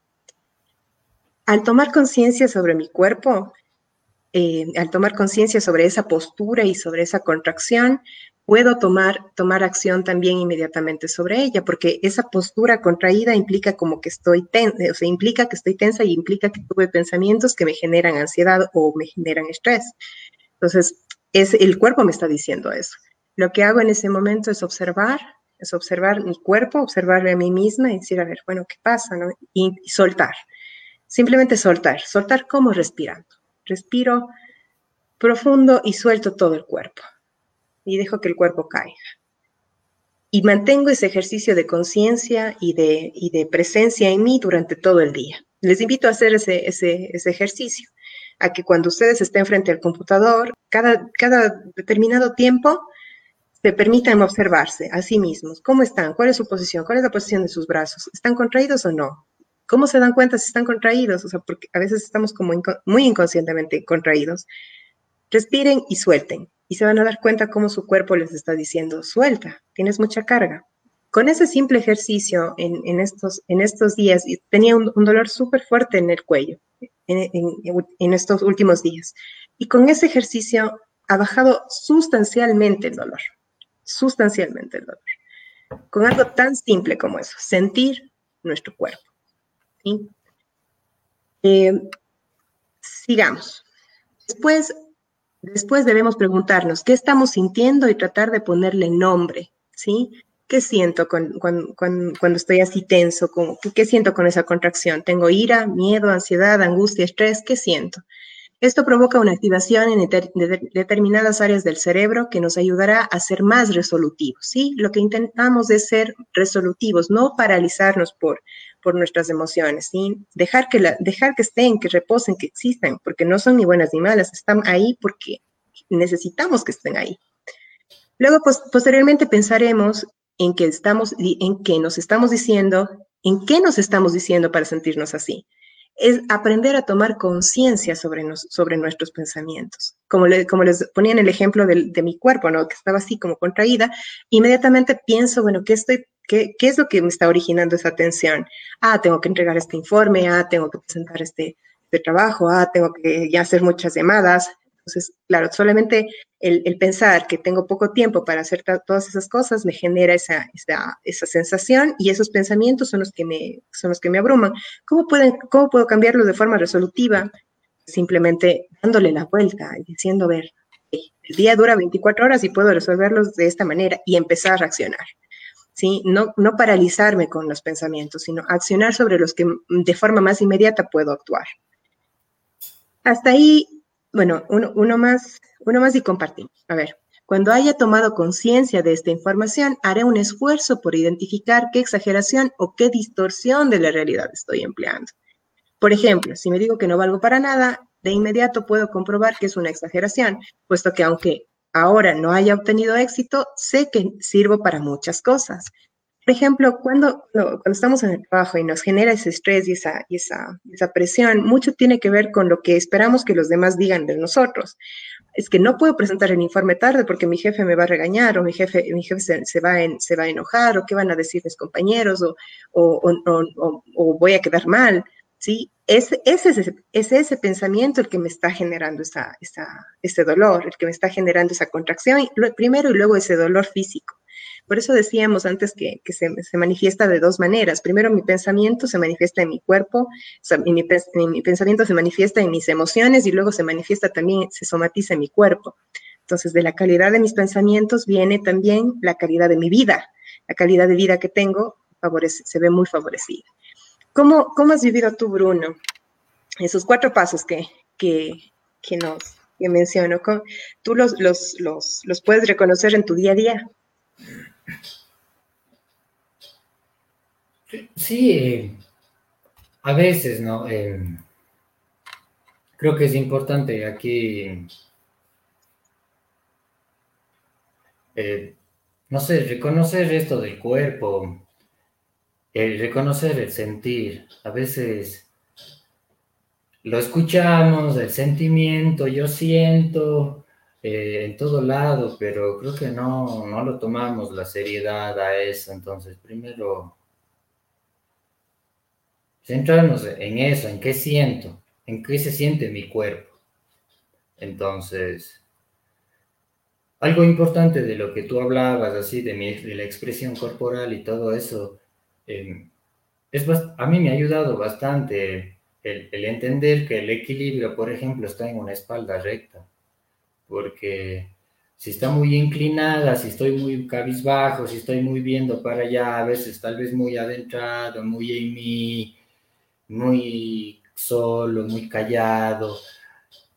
Al tomar conciencia sobre mi cuerpo, eh, al tomar conciencia sobre esa postura y sobre esa contracción, puedo tomar, tomar acción también inmediatamente sobre ella, porque esa postura contraída implica como que estoy tensa, o sea, implica que estoy tensa y implica que tuve pensamientos que me generan ansiedad o me generan estrés. Entonces, es, el cuerpo me está diciendo eso. Lo que hago en ese momento es observar, es observar mi cuerpo, observarle a mí misma y decir, a ver, bueno, ¿qué pasa? No? y soltar. Simplemente soltar, soltar como respirando. Respiro profundo y suelto todo el cuerpo. Y dejo que el cuerpo caiga. Y mantengo ese ejercicio de conciencia y de, de presencia en mí durante todo el día. Les invito a hacer ese, ese, ejercicio, a que cuando ustedes estén frente al computador, cada, cada determinado tiempo, se permitan observarse a sí mismos. ¿Cómo están? ¿Cuál es su posición? ¿Cuál es la posición de sus brazos? ¿Están contraídos o no? ¿Cómo se dan cuenta si están contraídos? O sea, porque a veces estamos como muy inconscientemente contraídos. Respiren y suelten. Y se van a dar cuenta cómo su cuerpo les está diciendo, suelta, tienes mucha carga. Con ese simple ejercicio en, estos, en estos días, tenía un, dolor súper fuerte en el cuello en, estos últimos días. Y con ese ejercicio ha bajado sustancialmente el dolor, sustancialmente el dolor. Con algo tan simple como eso, sentir nuestro cuerpo. Eh, sigamos. Después, después debemos preguntarnos qué estamos sintiendo y tratar de ponerle nombre, ¿sí? ¿Qué siento cuando estoy así tenso? ¿Qué siento con esa contracción? ¿Tengo ira, miedo, ansiedad, angustia, estrés? ¿Qué siento? Esto provoca una activación en determinadas áreas del cerebro que nos ayudará a ser más resolutivos, ¿sí? Lo que intentamos es ser resolutivos, no paralizarnos por, por nuestras emociones, ¿sí? Dejar que, la, dejar que estén, que reposen, que existan, porque no son ni buenas ni malas, están ahí porque necesitamos que estén ahí. Luego, pues, posteriormente pensaremos en que estamos, en qué nos estamos diciendo, en qué nos estamos diciendo para sentirnos así. Es aprender a tomar conciencia sobre, sobre nuestros pensamientos. Como, como les ponía en el ejemplo de, de, mi cuerpo, ¿no? Que estaba así como contraída, inmediatamente pienso, bueno, ¿qué estoy ¿Qué, ¿Qué, es lo que me está originando esa tensión? Ah, tengo que entregar este informe, ah, tengo que presentar este, este trabajo, ah, tengo que ya hacer muchas llamadas. Entonces, claro, solamente el, pensar que tengo poco tiempo para hacer todas esas cosas me genera esa, esa, esa, sensación y esos pensamientos son los que me, son los que me abruman. ¿Cómo, pueden, ¿Cómo puedo cambiarlo de forma resolutiva? Simplemente dándole la vuelta y diciendo, ver, el día dura 24 horas y puedo resolverlos de esta manera y empezar a reaccionar. ¿sí? No, no paralizarme con los pensamientos, sino accionar sobre los que de forma más inmediata puedo actuar. Hasta ahí, bueno, uno, más, uno más y compartimos. A ver, cuando haya tomado conciencia de esta información, haré un esfuerzo por identificar qué exageración o qué distorsión de la realidad estoy empleando. Por ejemplo, si me digo que no valgo para nada, de inmediato puedo comprobar que es una exageración, puesto que aunque ahora no haya obtenido éxito, sé que sirvo para muchas cosas. Por ejemplo, cuando, estamos en el trabajo y nos genera ese estrés y esa, presión, mucho tiene que ver con lo que esperamos que los demás digan de nosotros. Es que no puedo presentar el informe tarde porque mi jefe me va a regañar o mi jefe, mi jefe se, va, a enojar o qué van a decir mis compañeros o, voy a quedar mal. ¿sí? Es, es, ese, es ese pensamiento el que me está generando ese dolor, el que me está generando esa contracción, primero y luego ese dolor físico. Por eso decíamos antes que, se, manifiesta de dos maneras. Primero, mi pensamiento se manifiesta en mi cuerpo, mi, pensamiento se manifiesta en mis emociones y luego se manifiesta también, se somatiza en mi cuerpo. Entonces, de la calidad de mis pensamientos viene también la calidad de mi vida. La calidad de vida que tengo favorece, se ve muy favorecida. ¿Cómo, ¿Cómo has vivido tú, Bruno, esos cuatro pasos que, que, que nos que menciono? ¿Tú los, los, los, los puedes reconocer en tu día a día? Sí, eh, a veces, ¿no? Eh, creo que es importante aquí, eh, no sé, reconocer esto del cuerpo, reconocer el sentir. A veces lo escuchamos, el sentimiento, yo siento eh, en todo lado, pero creo que no, no lo tomamos la seriedad a eso. Entonces, primero, centrarnos en eso, en qué siento, en qué se siente mi cuerpo. Entonces, algo importante de lo que tú hablabas, así, de, mi, de la expresión corporal y todo eso, eh, es, a mí me ha ayudado bastante el, entender que el equilibrio, por ejemplo, está en una espalda recta, porque si está muy inclinada, si estoy muy cabizbajo, si estoy muy viendo para allá, a veces tal vez muy adentrado, muy en mí, muy solo, muy callado,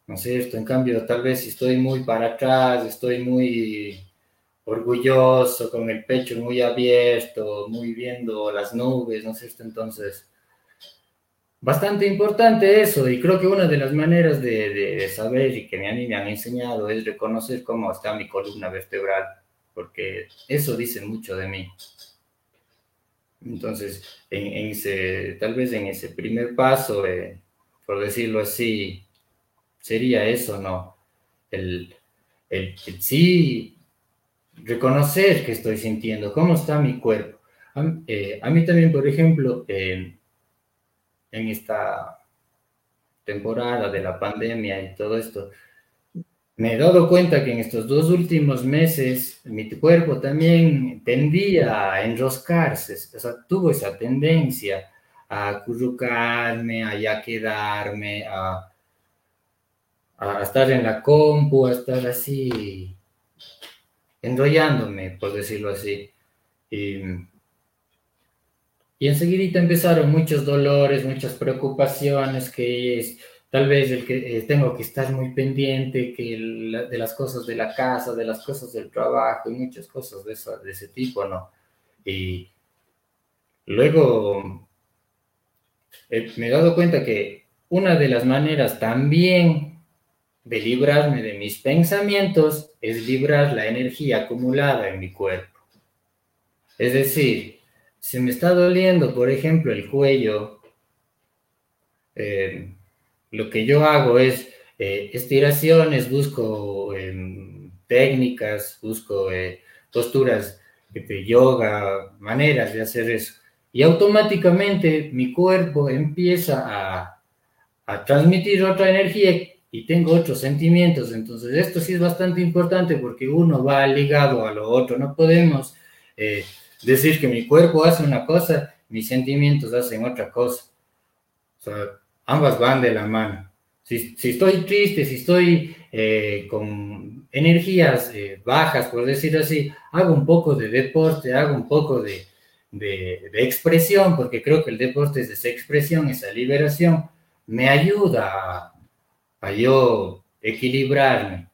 ¿no es cierto? En cambio, tal vez si estoy muy para atrás, estoy muy orgulloso, con el pecho muy abierto, muy viendo las nubes, ¿no sé esto? Entonces, bastante importante eso, y creo que una de las maneras de, de, saber y que a mí me han enseñado es reconocer cómo está mi columna vertebral, porque eso dice mucho de mí. Entonces, en, en ese, tal vez en ese primer paso, eh, por decirlo así, sería eso, ¿no? El, el, el sí reconocer que estoy sintiendo, cómo está mi cuerpo. A, eh, a mí también, por ejemplo, eh, en esta temporada de la pandemia y todo esto, me he dado cuenta que en estos dos últimos meses mi cuerpo también tendía a enroscarse, o sea, tuvo esa tendencia a acurrucarme, a ya quedarme, a, a estar en la compu, a estar así enrollándome, por decirlo así. Y, y enseguida empezaron muchos dolores, muchas preocupaciones, que es tal vez el que eh, tengo que estar muy pendiente que de las cosas de la casa, de las cosas del trabajo y muchas cosas de, de ese tipo, ¿no? Y luego eh, me he dado cuenta que una de las maneras también de librarme de mis pensamientos es librar la energía acumulada en mi cuerpo. Es decir, si me está doliendo, por ejemplo, el cuello, eh, lo que yo hago es eh, estiraciones, busco em, técnicas, busco posturas de yoga, maneras de hacer eso. Y automáticamente mi cuerpo empieza a, a transmitir otra energía y tengo otros sentimientos. Entonces, esto sí es bastante importante porque uno va ligado a lo otro. No podemos eh, decir que mi cuerpo hace una cosa, mis sentimientos hacen otra cosa. O sea, ambas van de la mano. Si, estoy triste, si estoy eh, con energías eh, bajas, por decir así, hago un poco de deporte, hago un poco de, de, expresión, porque creo que el deporte es esa expresión, esa liberación, me ayuda a, yo equilibrarme.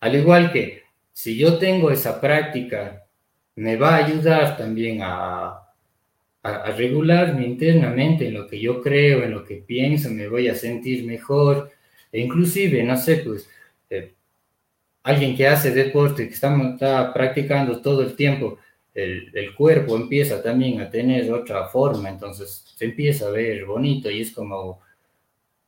Al igual que si yo tengo esa práctica, me va a ayudar también a, a, regularme internamente en lo que yo creo, en lo que pienso, me voy a sentir mejor. E inclusive, no sé, pues, eh, alguien que hace deporte, que está, practicando todo el tiempo, el, cuerpo empieza también a tener otra forma, entonces se empieza a ver bonito y es como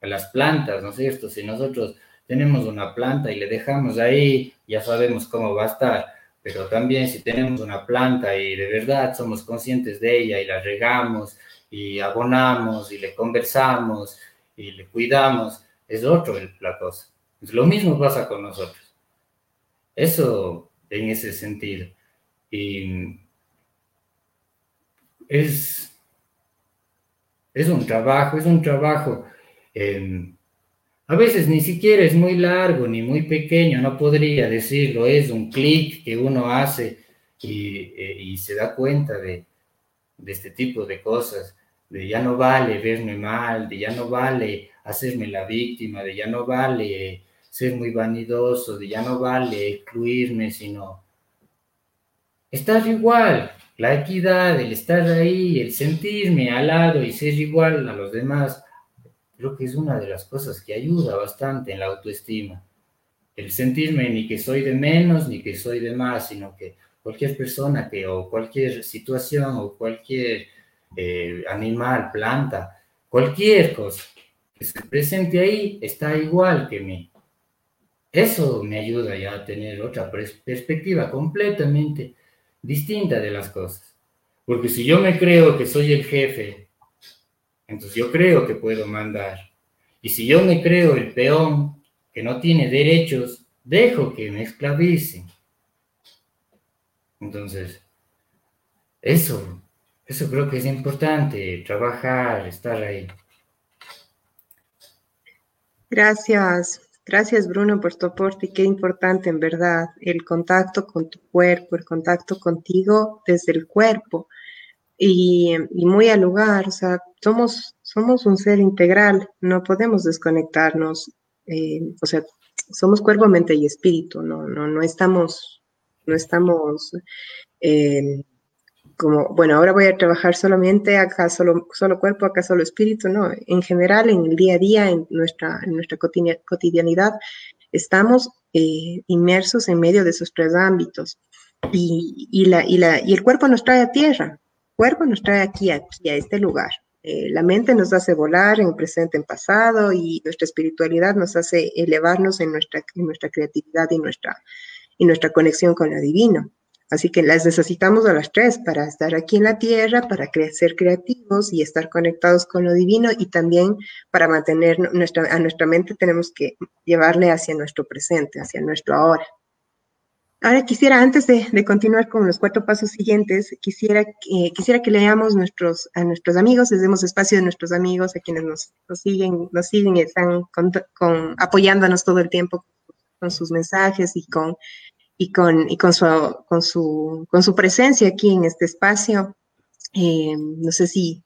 las plantas, ¿no es cierto? Si nosotros tenemos una planta y le dejamos ahí, ya sabemos cómo va a estar, pero también si tenemos una planta y de verdad somos conscientes de ella y la regamos y abonamos y le conversamos y le cuidamos, es otro la cosa. Lo mismo pasa con nosotros. Eso en ese sentido. Y es, es un trabajo, es un trabajo. Em, a veces ni siquiera es muy largo ni muy pequeño, no podría decirlo, es un clic que uno hace y, eh, y se da cuenta de, de, este tipo de cosas, de ya no vale verme mal, de ya no vale hacerme la víctima, de ya no vale ser muy vanidoso, de ya no vale excluirme, sino estar igual, la equidad, el estar ahí, el sentirme al lado y ser igual a los demás, creo que es una de las cosas que ayuda bastante en la autoestima. El sentirme ni que soy de menos ni que soy de más, sino que cualquier persona que o cualquier situación o cualquier eh, animal, planta, cualquier cosa que se presente ahí está igual que mí. Eso me ayuda ya a tener otra perspectiva completamente distinta de las cosas. Porque si yo me creo que soy el jefe, entonces yo creo que puedo mandar. Y si yo me creo el peón que no tiene derechos, dejo que me esclavicen. Entonces, eso, eso creo que es importante, trabajar, estar ahí. Gracias. Gracias, Bruno, por tu aporte. Qué importante, en verdad, el contacto con tu cuerpo, el contacto contigo desde el cuerpo. Y, muy al lugar, o sea, somos, somos un ser integral, no podemos desconectarnos, eh, o sea, somos cuerpo, mente y espíritu, no, no, no estamos, no estamos eh, como, bueno, ahora voy a trabajar solamente acá, solo, solo cuerpo, acá solo espíritu, no, en general, en el día a día, en nuestra, nuestra cotidianidad, estamos eh, inmersos en medio de esos tres ámbitos. Y, la, y, la, y el cuerpo nos trae a tierra, el cuerpo nos trae aquí, a este lugar. Eh, la mente nos hace volar en presente, en pasado, y nuestra espiritualidad nos hace elevarnos en nuestra, creatividad y nuestra, y nuestra conexión con lo divino. Así que las necesitamos a las tres para estar aquí en la tierra, para ser creativos y estar conectados con lo divino y también para mantener nuestra, a nuestra mente tenemos que llevarle hacia nuestro presente, hacia nuestro ahora. Ahora quisiera, antes de, continuar con los cuatro pasos siguientes, quisiera, quisiera que leamos a nuestros amigos, les demos espacio a nuestros amigos, a quienes nos, siguen, nos siguen y están con, apoyándonos todo el tiempo con sus mensajes y con y con, y con, su, con, su, con su presencia aquí en este espacio. Eh, no sé si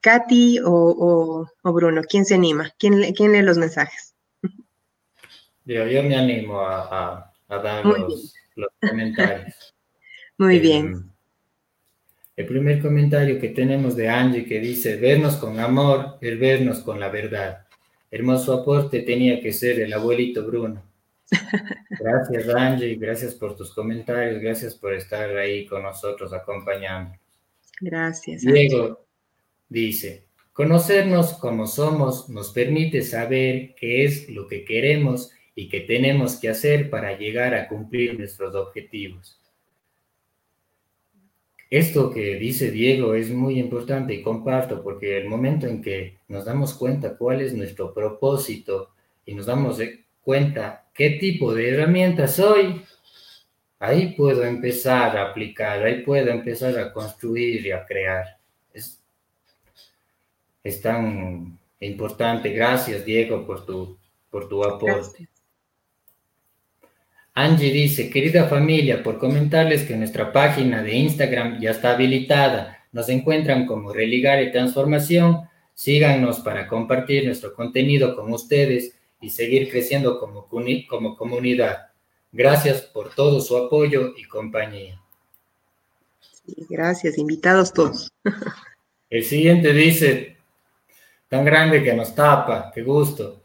Katy o, Bruno, ¿quién se anima? ¿Quién, quién lee los mensajes? Yo, yo me animo a, dar los, los, comentarios. Muy bien. Em, El primer comentario que tenemos de Angie que dice, vernos con amor es vernos con la verdad. Hermoso aporte tenía que ser el abuelito Bruno. Gracias Angie, gracias por tus comentarios, gracias por estar ahí con nosotros acompañándonos. Gracias. Diego dice, conocernos como somos nos permite saber qué es lo que queremos y qué tenemos que hacer para llegar a cumplir nuestros objetivos. Esto que dice Diego es muy importante y comparto porque el momento en que nos damos cuenta cuál es nuestro propósito y nos damos cuenta qué tipo de herramienta soy, ahí puedo empezar a aplicar, ahí puedo empezar a construir y a crear. Es, es tan importante. Gracias, Diego, por tu, por tu aporte. Angie dice, querida familia, por comentarles que nuestra página de Instagram ya está habilitada. Nos encuentran como Religar y Transformación. Síganos para compartir nuestro contenido con ustedes y seguir creciendo como, como comunidad. Gracias por todo su apoyo y compañía. gracias, invitados todos. El siguiente dice, tan grande que nos tapa, qué gusto.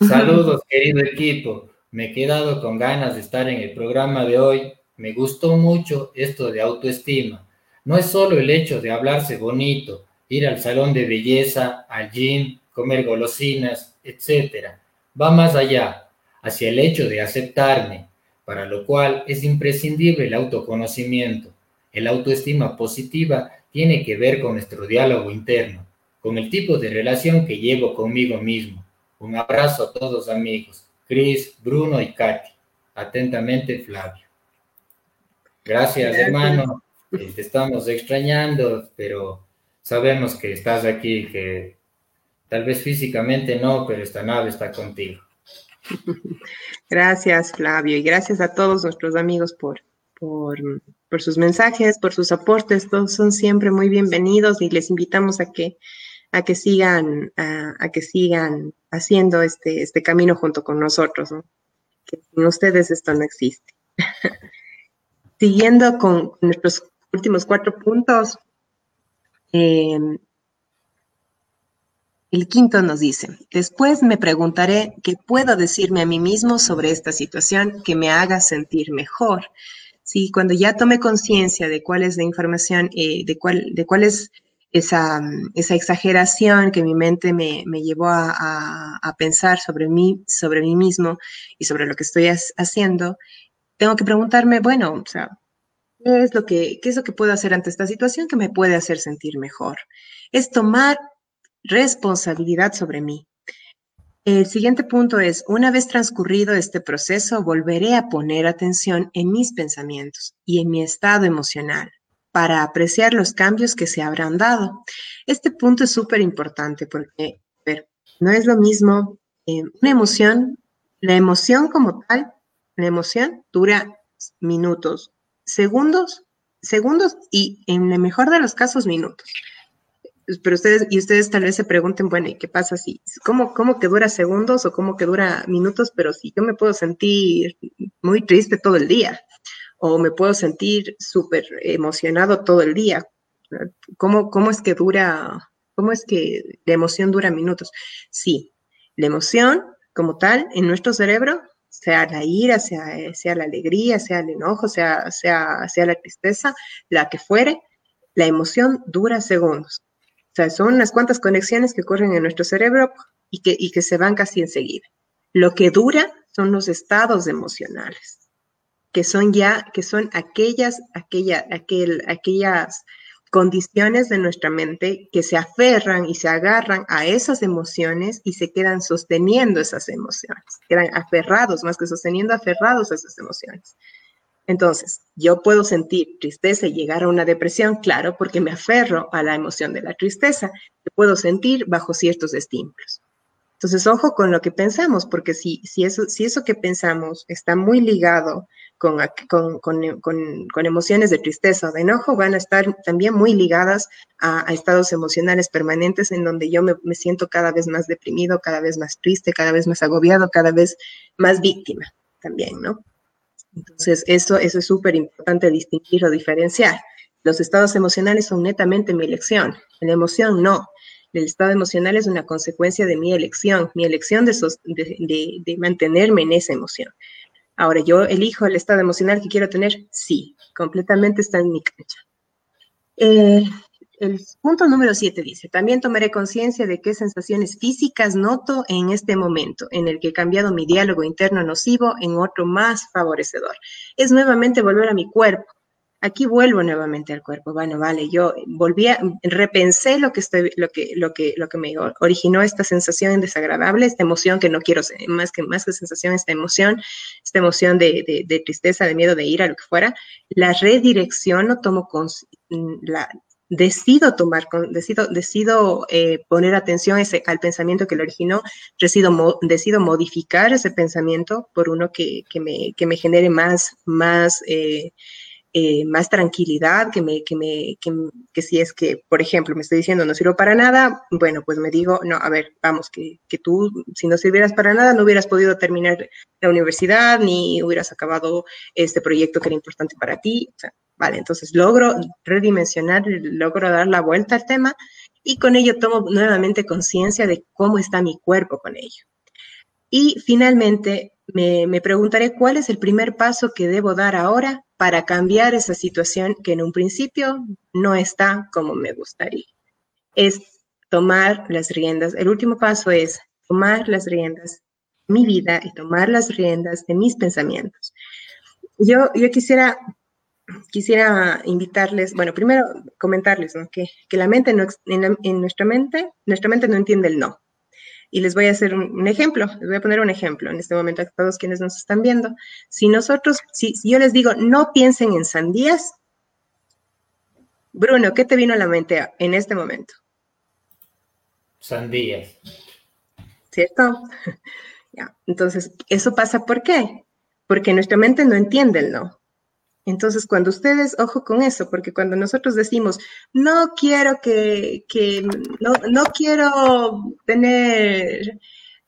Saludos, querido equipo me he quedado con ganas de estar en el programa de hoy. Me gustó mucho esto de autoestima. No es solo el hecho de hablarse bonito, ir al salón de belleza, al gym, comer golosinas, etc. Va más allá, hacia el hecho de aceptarme, para lo cual es imprescindible el autoconocimiento. El autoestima positiva tiene que ver con nuestro diálogo interno, con el tipo de relación que llevo conmigo mismo. Un abrazo a todos amigos. Cris, Bruno y Katy. Atentamente, Flavio. Gracias, hermano. Eh, te estamos extrañando, pero sabemos que estás aquí, que tal vez físicamente no, pero esta nave está contigo. Gracias, Flavio, y gracias a todos nuestros amigos por, por, sus mensajes, por sus aportes. Todos son siempre muy bienvenidos y les invitamos a que, a que sigan, a que sigan haciendo este, este camino junto con nosotros, que sin ustedes esto no existe. Siguiendo con nuestros últimos cuatro puntos, em, el quinto nos dice, después me preguntaré qué puedo decirme a mí mismo sobre esta situación que me haga sentir mejor. Sí, cuando ya tome conciencia de cuál es la información, eh, de, cuál, de cuál es esa, esa exageración que mi mente me, me llevó a, a, pensar sobre mí, sobre mí mismo y sobre lo que estoy haciendo, tengo que preguntarme, bueno, o sea, ¿qué es, lo que, ¿qué es lo que puedo hacer ante esta situación que me puede hacer sentir mejor? Es tomar responsabilidad sobre mí. El siguiente punto es, una vez transcurrido este proceso, volveré a poner atención en mis pensamientos y en mi estado emocional para apreciar los cambios que se habrán dado. Este punto es súper importante porque no es lo mismo eh, una emoción, la emoción como tal, la emoción dura minutos, segundos, segundos y en el mejor de los casos minutos. Pero ustedes, y ustedes tal vez se pregunten, bueno, ¿y qué pasa si, cómo, cómo que dura segundos o cómo que dura minutos? Pero si yo me puedo sentir muy triste todo el día, o me puedo sentir súper emocionado todo el día. ¿Cómo, ¿Cómo es que dura, cómo es que la emoción dura minutos? Sí, la emoción como tal en nuestro cerebro, sea la ira, sea, sea la alegría, sea el enojo, sea, sea, sea la tristeza, la que fuere, la emoción dura segundos. O sea, son unas cuantas conexiones que ocurren en nuestro cerebro y que, y que se van casi enseguida. Lo que dura son los estados emocionales que son ya, que son aquellas, aquella, aquel, aquellas condiciones de nuestra mente que se aferran y se agarran a esas emociones y se quedan sosteniendo esas emociones, quedan aferrados, más que sosteniendo, aferrados a esas emociones. Entonces, yo puedo sentir tristeza y llegar a una depresión, claro, porque me aferro a la emoción de la tristeza, que puedo sentir bajo ciertos estímulos. Entonces, ojo con lo que pensamos, porque si, si, eso, si eso que pensamos está muy ligado con, con, emociones de tristeza o de enojo van a estar también muy ligadas a, estados emocionales permanentes en donde yo me, siento cada vez más deprimido, cada vez más triste, cada vez más agobiado, cada vez más víctima también, ¿no? Entonces, eso, eso es súper importante distinguir o diferenciar. Los estados emocionales son netamente mi elección. La emoción no. El estado emocional es una consecuencia de mi elección, mi elección de, de, de mantenerme en esa emoción. Ahora, ¿yo elijo el estado emocional que quiero tener? Sí, completamente está en mi cancha. Eh, el punto número 7 dice, también tomaré conciencia de qué sensaciones físicas noto en este momento, en el que he cambiado mi diálogo interno nocivo en otro más favorecedor. Es nuevamente volver a mi cuerpo, aquí vuelvo nuevamente al cuerpo. Bueno, vale, yo volví a, repensé lo que, estoy, lo que, lo que, lo que me originó esta sensación desagradable, esta emoción que no quiero, más que, más que sensación, esta emoción, esta emoción de, de, tristeza, de miedo, de ira, lo que fuera, la redirecciono, tomo con, la, decido tomar, decido, decido eh, poner atención ese, al pensamiento que lo originó, decido, decido modificar ese pensamiento por uno que, que, me, que me genere más, más eh, eh, más tranquilidad, que me, que me, que, si es que, por ejemplo, me estoy diciendo no sirvo para nada, bueno, pues me digo, no, a ver, vamos, que, que tú, si no sirvieras para nada, no hubieras podido terminar la universidad, ni hubieras acabado este proyecto que era importante para ti. O sea, vale, entonces logro redimensionar, logro dar la vuelta al tema y con ello tomo nuevamente conciencia de cómo está mi cuerpo con ello. Y finalmente me, me, preguntaré cuál es el primer paso que debo dar ahora para cambiar esa situación que en un principio no está como me gustaría. Es tomar las riendas. El último paso es tomar las riendas de mi vida y tomar las riendas de mis pensamientos. Yo, yo quisiera, quisiera invitarles, bueno, primero comentarles que, que, la mente no, en nuestra mente, nuestra mente no entiende el no. Y les voy a hacer un, ejemplo, les voy a poner un ejemplo en este momento a todos quienes nos están viendo. Si nosotros, si, yo les digo, no piensen en sandías, Bruno, ¿qué te vino a la mente en este momento? Sandías. ¿Cierto? ya. Entonces, ¿eso pasa por qué? Porque nuestra mente no entiende el no. Entonces, cuando ustedes, ojo con eso, porque cuando nosotros decimos, no quiero que, no quiero tener,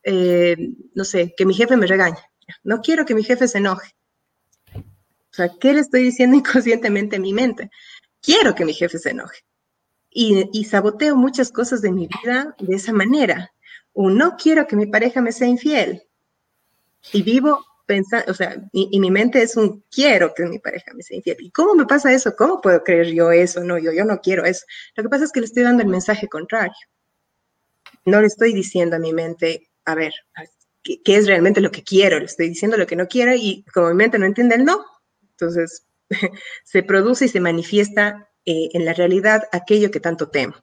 eh, no sé, que mi jefe me regañe, no quiero que mi jefe se enoje. O sea, ¿qué le estoy diciendo inconscientemente en mi mente? Quiero que mi jefe se enoje. Y, y saboteo muchas cosas de mi vida de esa manera. O no quiero que mi pareja me sea infiel. Y vivo pensar, o sea, y, mi mente es un quiero que mi pareja me sea infiel. ¿Y cómo me pasa eso? ¿Cómo puedo creer yo eso? No, yo, yo no quiero eso. Lo que pasa es que le estoy dando el mensaje contrario. No le estoy diciendo a mi mente, a ver, ¿qué, es realmente lo que quiero? Le estoy diciendo lo que no quiero y como mi mente no entiende el no, entonces se produce y se manifiesta eh, en la realidad aquello que tanto temo.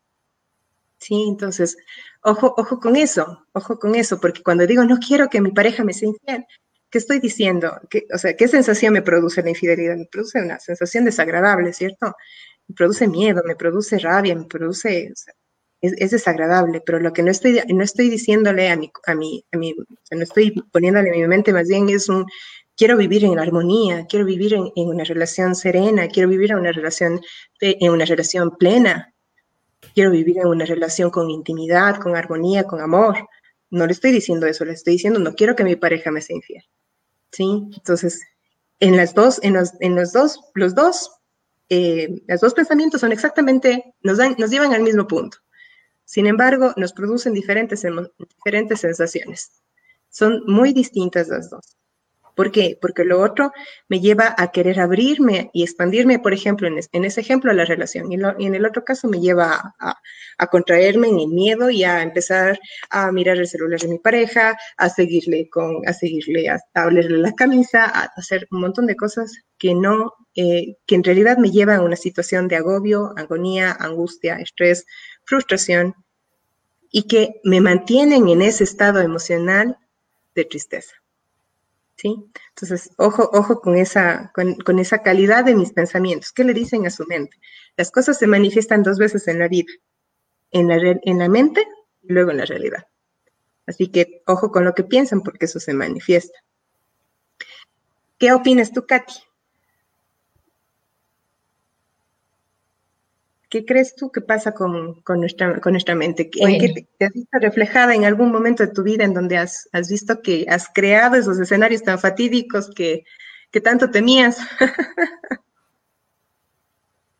Sí, entonces, ojo, ojo con eso, ojo con eso, porque cuando digo no quiero que mi pareja me sea infiel, ¿Qué estoy diciendo? ¿Qué, o sea, ¿qué sensación me produce la infidelidad? Me produce una sensación desagradable, ¿cierto? Me produce miedo, me produce rabia, me produce, es, desagradable, pero lo que no estoy, no estoy diciéndole a mi, a mi, a mi no estoy poniéndole en mi mente, más bien es un, quiero vivir en armonía, quiero vivir en, en, una relación serena, quiero vivir en una relación, en una relación plena, quiero vivir en una relación con intimidad, con armonía, con amor. No le estoy diciendo eso, le estoy diciendo, no quiero que mi pareja me sea infiel. ¿Sí? Entonces, en dos, en los, en los dos, los dos, eh, dos pensamientos son exactamente, nos, dan, nos llevan al mismo punto. Sin embargo, nos producen diferentes, diferentes sensaciones. Son muy distintas las dos. ¿Por qué? Porque lo otro me lleva a querer abrirme y expandirme, por ejemplo, en, ese ejemplo, a la relación. Y, en el otro caso me lleva a, contraerme en el miedo y a empezar a mirar el celular de mi pareja, a seguirle, con, a seguirle, a, abrirle la camisa, a hacer un montón de cosas que no, eh, que en realidad me llevan a una situación de agobio, agonía, angustia, estrés, frustración y que me mantienen en ese estado emocional de tristeza. ¿Sí? Entonces, ojo, ojo con esa, con, esa calidad de mis pensamientos. ¿Qué le dicen a su mente? Las cosas se manifiestan dos veces en la vida, en la, en la mente y luego en la realidad. Así que ojo con lo que piensan porque eso se manifiesta. ¿Qué opinas tú, Katy? ¿Qué crees tú que pasa con, nuestra, con nuestra mente? ¿En qué te, has visto reflejada en algún momento de tu vida en donde has, visto que has creado esos escenarios tan fatídicos que, tanto temías?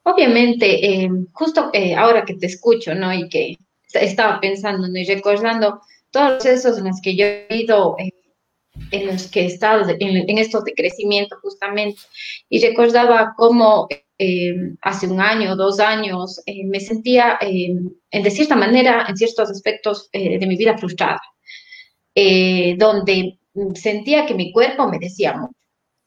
Obviamente, eh, justo eh, ahora que te escucho, ¿no? Y que estaba pensando ¿no? y recordando todos procesos en los que yo he ido, eh, en los que he estado, en, estos de crecimiento justamente, y recordaba cómo hace un año, dos años, me sentía, de cierta manera, en ciertos aspectos de mi vida frustrada, donde sentía que mi cuerpo me decía mucho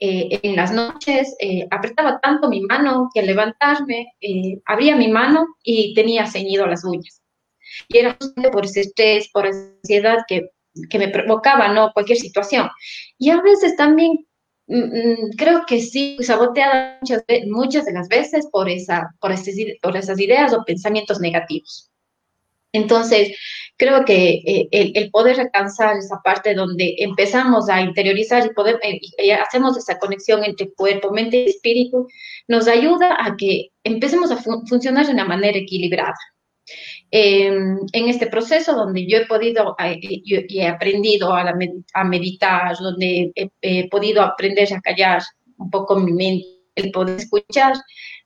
eh, en las noches eh, apretaba tanto mi mano que al levantarme eh, abría mi mano y tenía ceñido las uñas. Y era por ese estrés, por ansiedad que, que me provocaba ¿no? cualquier situación. Y a veces también mm, mm, creo que sí, saboteada muchas, muchas de las veces por, esa, por, por esas ideas o pensamientos negativos. Entonces, creo que eh, el, poder alcanzar esa parte donde empezamos a interiorizar y, poder, eh, hacemos esa conexión entre cuerpo, mente y espíritu, nos ayuda a que empecemos a funcionar de una manera equilibrada. Em, en este proceso donde yo he podido eh, y he aprendido a, meditar, donde he, podido aprender a callar un poco mi mente, el poder escuchar,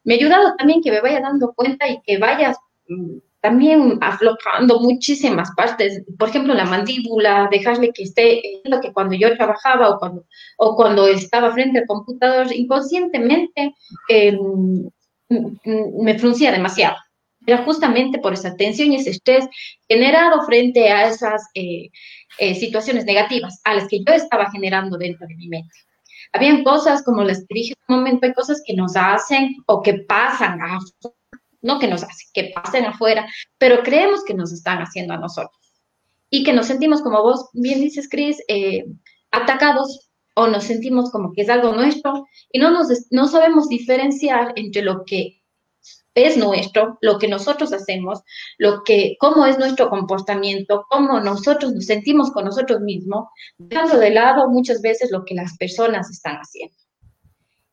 me ha ayudado también que me vaya dando cuenta y que vaya mm, también aflojando muchísimas partes, por ejemplo, la mandíbula, dejarle que esté, lo que cuando yo trabajaba o cuando, o cuando estaba frente al computador, inconscientemente em, me fruncía demasiado. Era justamente por esa tensión y ese estrés generado frente a esas eh, eh, situaciones negativas a las que yo estaba generando dentro de mi mente. Habían cosas, como les dije en un momento, hay cosas que nos hacen o que pasan a no que nos hacen, que pasen afuera, pero creemos que nos están haciendo a nosotros. Y que nos sentimos, como vos bien dices, Cris, eh, atacados o nos sentimos como que es algo nuestro y no, nos, no sabemos diferenciar entre lo que es nuestro, lo que nosotros hacemos, lo que, cómo es nuestro comportamiento, cómo nosotros nos sentimos con nosotros mismos, dejando de lado muchas veces lo que las personas están haciendo.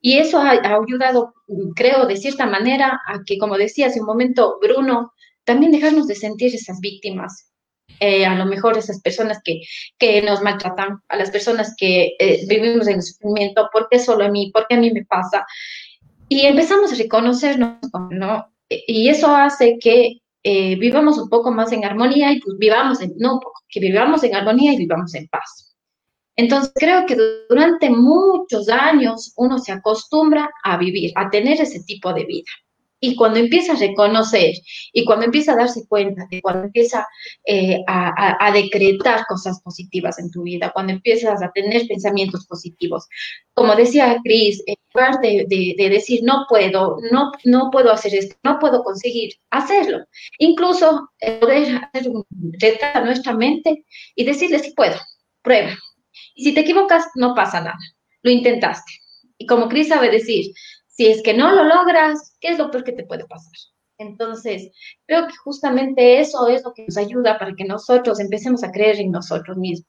Y eso ha, ayudado, creo, de cierta manera a que, como decía hace un momento Bruno, también dejarnos de sentir esas víctimas, eh, a lo mejor esas personas que, que nos maltratan, a las personas que eh, vivimos en sufrimiento, ¿por qué solo a mí? ¿Por qué a mí me pasa? Y empezamos a reconocernos, ¿no? Y eso hace que eh, vivamos un poco más en armonía y pues vivamos en, no, que vivamos en armonía y vivamos en paz. Entonces creo que durante muchos años uno se acostumbra a vivir, a tener ese tipo de vida. Y cuando empieza a reconocer y cuando empieza a darse cuenta, de cuando empieza eh, a, decretar cosas positivas en tu vida, cuando empiezas a tener pensamientos positivos, como decía Cris, en lugar de, decir no puedo, no, no puedo hacer esto, no puedo conseguir, hacerlo. Incluso poder hacer retrato a nuestra mente y decirle si puedo, prueba, y si te equivocas, no pasa nada. Lo intentaste. Y como Cris sabe decir, si es que no lo logras, ¿qué es lo peor que te puede pasar? Entonces, creo que justamente eso es lo que nos ayuda para que nosotros empecemos a creer en nosotros mismos,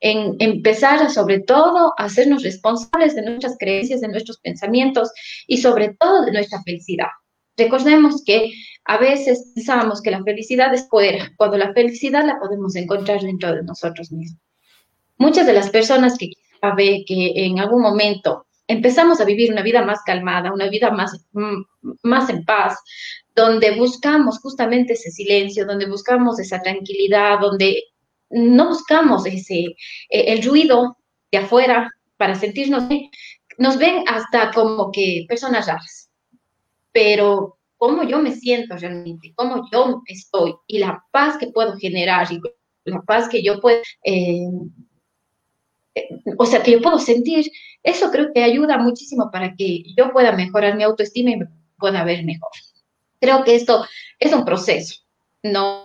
en empezar sobre todo a hacernos responsables de nuestras creencias, de nuestros pensamientos y sobre todo de nuestra felicidad. Recordemos que a veces pensamos que la felicidad es fuera, cuando la felicidad la podemos encontrar dentro de nosotros mismos muchas de las personas que ve que en algún momento empezamos a vivir una vida más calmada, una vida más, mm, más en paz, donde buscamos justamente ese silencio, donde buscamos esa tranquilidad, donde no buscamos ese, eh, el ruido de afuera para sentirnos nos ven hasta como que personas raras. Pero cómo yo me siento realmente, cómo yo estoy y la paz que puedo generar y la paz que yo puedo eh, o sea, que yo puedo sentir, eso creo que ayuda muchísimo para que yo pueda mejorar mi autoestima y me pueda ver mejor. Creo que esto es un proceso, no,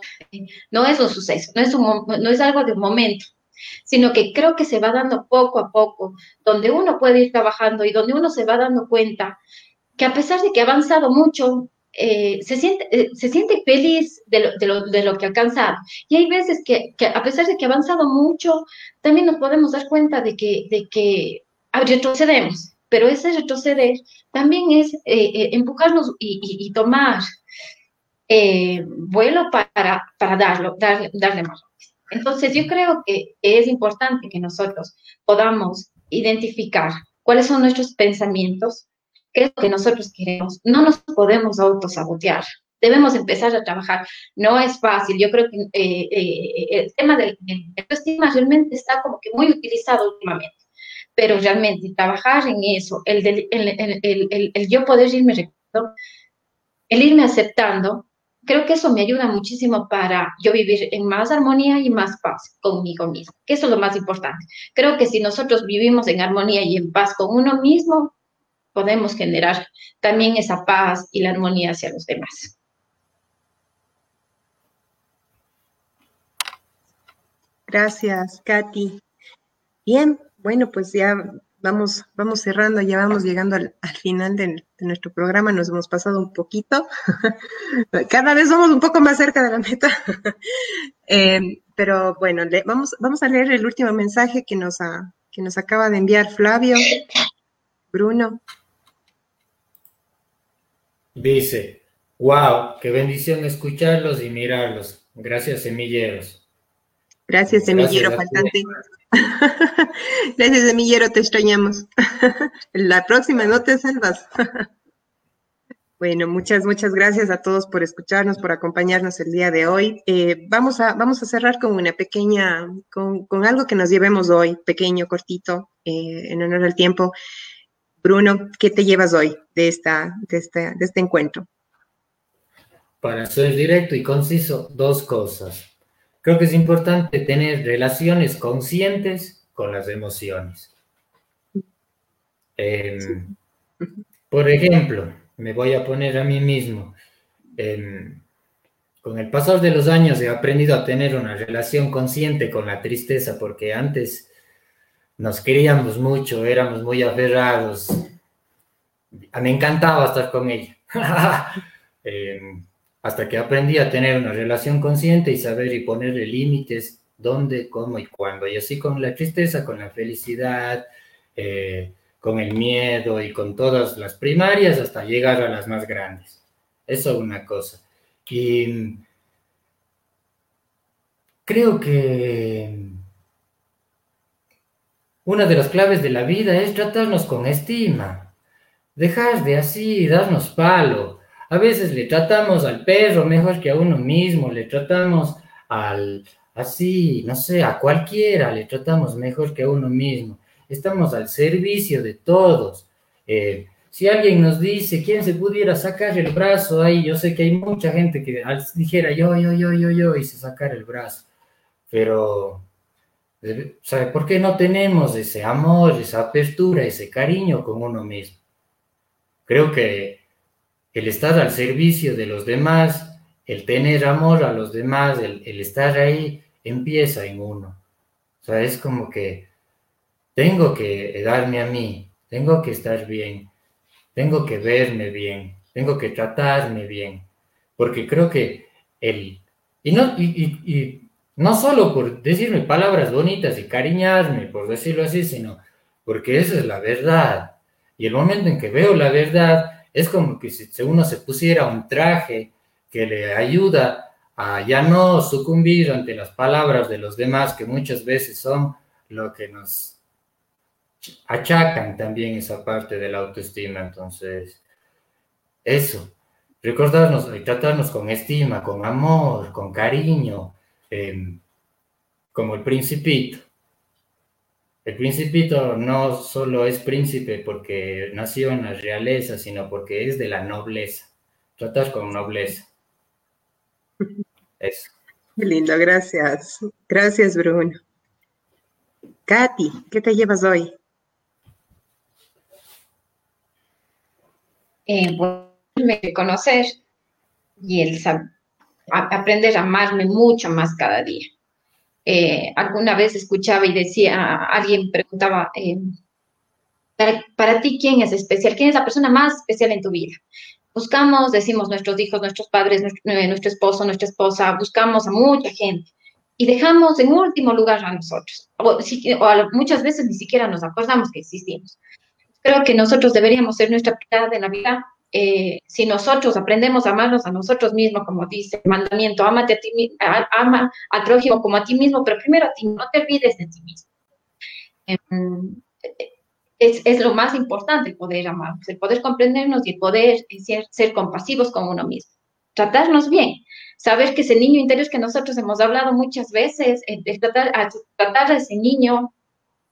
no es un suceso, no es, un, no es algo de un momento, sino que creo que se va dando poco a poco, donde uno puede ir trabajando y donde uno se va dando cuenta que a pesar de que ha avanzado mucho, eh, se, siente, eh, se siente feliz de lo, de, lo, de lo, que ha alcanzado. Y hay veces que, a pesar de que ha avanzado mucho, también nos podemos dar cuenta de que, de que retrocedemos. Pero ese retroceder también es eh, empujarnos y, tomar vuelo para, para darlo, darle, darle más. Entonces yo creo que es importante que nosotros podamos identificar cuáles son nuestros pensamientos, ¿Qué es lo que nosotros queremos? No nos podemos autosabotear. Debemos empezar a trabajar. No es fácil. Yo creo que eh, eh, el tema del, autoestima realmente está como que muy utilizado últimamente. Pero realmente trabajar en eso, el, el, el yo poder irme, el irme aceptando, creo que eso me ayuda muchísimo para yo vivir en más armonía y más paz conmigo mismo, que eso es lo más importante. Creo que si nosotros vivimos en armonía y en paz con uno mismo, podemos generar también esa paz y la armonía hacia los demás. Gracias, Katy. Bien, bueno, pues ya vamos, vamos cerrando, ya vamos llegando al, final de, nuestro programa, nos hemos pasado un poquito, cada vez somos un poco más cerca de la meta, eh, pero bueno, vamos, vamos a leer el último mensaje que nos, que nos acaba de enviar Flavio, Bruno. Dice, wow, qué bendición escucharlos y mirarlos. Gracias, semilleros. Gracias, semillero faltante. Gracias, semillero, te extrañamos. La próxima no te salvas. Bueno, muchas, muchas gracias a todos por escucharnos, por acompañarnos el día de hoy. Eh, vamos, a, vamos a cerrar con una pequeña, con, algo que nos llevemos hoy, pequeño, cortito, eh, en honor al tiempo. Bruno, ¿qué te llevas hoy de, esta, de, este, de este encuentro? Para ser directo y conciso, dos cosas. Creo que es importante tener relaciones conscientes con las emociones. Em, por ejemplo, me voy a poner a mí mismo. Em, con el pasar de los años he aprendido a tener una relación consciente con la tristeza, porque antes nos queríamos mucho, éramos muy aferrados. Me encantaba estar con ella. Em, hasta que aprendí a tener una relación consciente y saber y ponerle límites dónde, cómo y cuándo. Y así con la tristeza, con la felicidad, eh, con el miedo y con todas las primarias hasta llegar a las más grandes. Eso es una cosa. Y creo que una de las claves de la vida es tratarnos con estima. Dejar de así darnos palo a veces le tratamos al perro mejor que a uno mismo, le tratamos al, así, no sé, a cualquiera, le tratamos mejor que a uno mismo. Estamos al servicio de todos. Eh, si alguien nos dice, ¿quién se pudiera sacar el brazo ahí? Yo sé que hay mucha gente que dijera yo, yo, yo, yo, yo, y se sacar el brazo. Pero, ¿sabe por qué no tenemos ese amor, esa apertura, ese cariño con uno mismo? Creo que el estar al servicio de los demás, el tener amor a los demás, el, estar ahí, empieza en uno. O sea, es como que tengo que darme a mí, tengo que estar bien, tengo que verme bien, tengo que tratarme bien, porque creo que el, y no, no solo por decirme palabras bonitas y cariñarme, por decirlo así, sino porque esa es la verdad. Y el momento en que veo la verdad, es como que si uno se pusiera un traje que le ayuda a ya no sucumbir ante las palabras de los demás, que muchas veces son lo que nos achacan también esa parte de la autoestima. Entonces, eso, recordarnos y tratarnos con estima, con amor, con cariño, como el principito. El principito no solo es príncipe porque nació en la realeza, sino porque es de la nobleza. Tratar con nobleza. Eso. Qué lindo, gracias. Gracias, Bruno. Katy, ¿qué te llevas hoy? Eh, conocer y el aprender a amarme mucho más cada día. Eh, alguna vez escuchaba y decía, alguien preguntaba, eh, para, ti, ¿quién es especial? ¿Quién es la persona más especial en tu vida? Buscamos, decimos, nuestros hijos, nuestros padres, eh, nuestro, esposo, nuestra esposa, buscamos a mucha gente y dejamos en último lugar a nosotros. O, muchas veces ni siquiera nos acordamos que existimos. Creo que nosotros deberíamos ser nuestra prioridad en la vida eh, si nosotros aprendemos a amarnos a nosotros mismos, como dice el mandamiento, a ti, ama al prójimo como a ti mismo, pero primero a ti, no te olvides de ti mismo. Em, es, lo más importante, el poder amar, el poder comprendernos y el poder ser, ser compasivos con uno mismo. Tratarnos bien, saber que ese niño interior que nosotros hemos hablado muchas veces, a, tratar a ese niño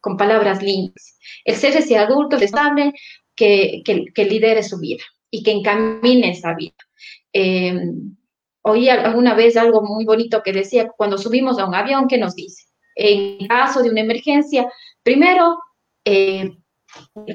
con palabras lindas, el ser ese adulto estable que, que, que lidere su vida y que encamine esa vida. Eh, oí alguna vez algo muy bonito que decía, cuando subimos a un avión, ¿qué nos dice? En caso de una emergencia, primero eh,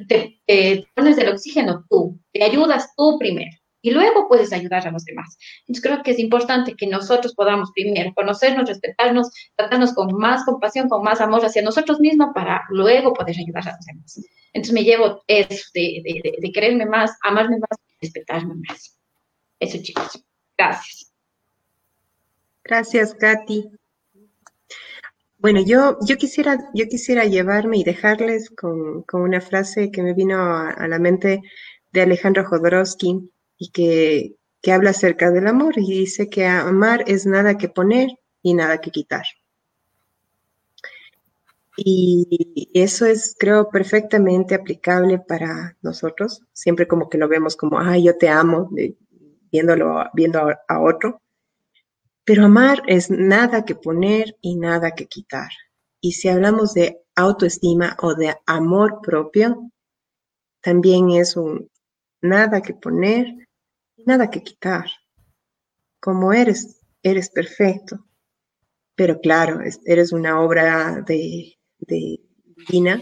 te, pones el oxígeno tú, te ayudas tú primero y luego puedes ayudar a los demás. Entonces creo que es importante que nosotros podamos primero conocernos, respetarnos, tratarnos con más compasión, con más amor hacia nosotros mismos para luego poder ayudar a los demás. Entonces me llevo eso de, de, de quererme más, amarme más, respetarme más. Eso chicos. Gracias. Gracias, Katy. Bueno, yo, yo, quisiera, yo quisiera llevarme y dejarles con, una frase que me vino a, la mente de Alejandro Jodorowsky y que, que habla acerca del amor y dice que amar es nada que poner y nada que quitar. Y eso es, creo, perfectamente aplicable para nosotros, siempre como que lo vemos como, ay, yo te amo, viéndolo, viendo a otro, pero amar es nada que poner y nada que quitar. Y si hablamos de autoestima o de amor propio, también es un nada que poner y nada que quitar. Como eres, eres perfecto. Pero claro, eres una obra de, divina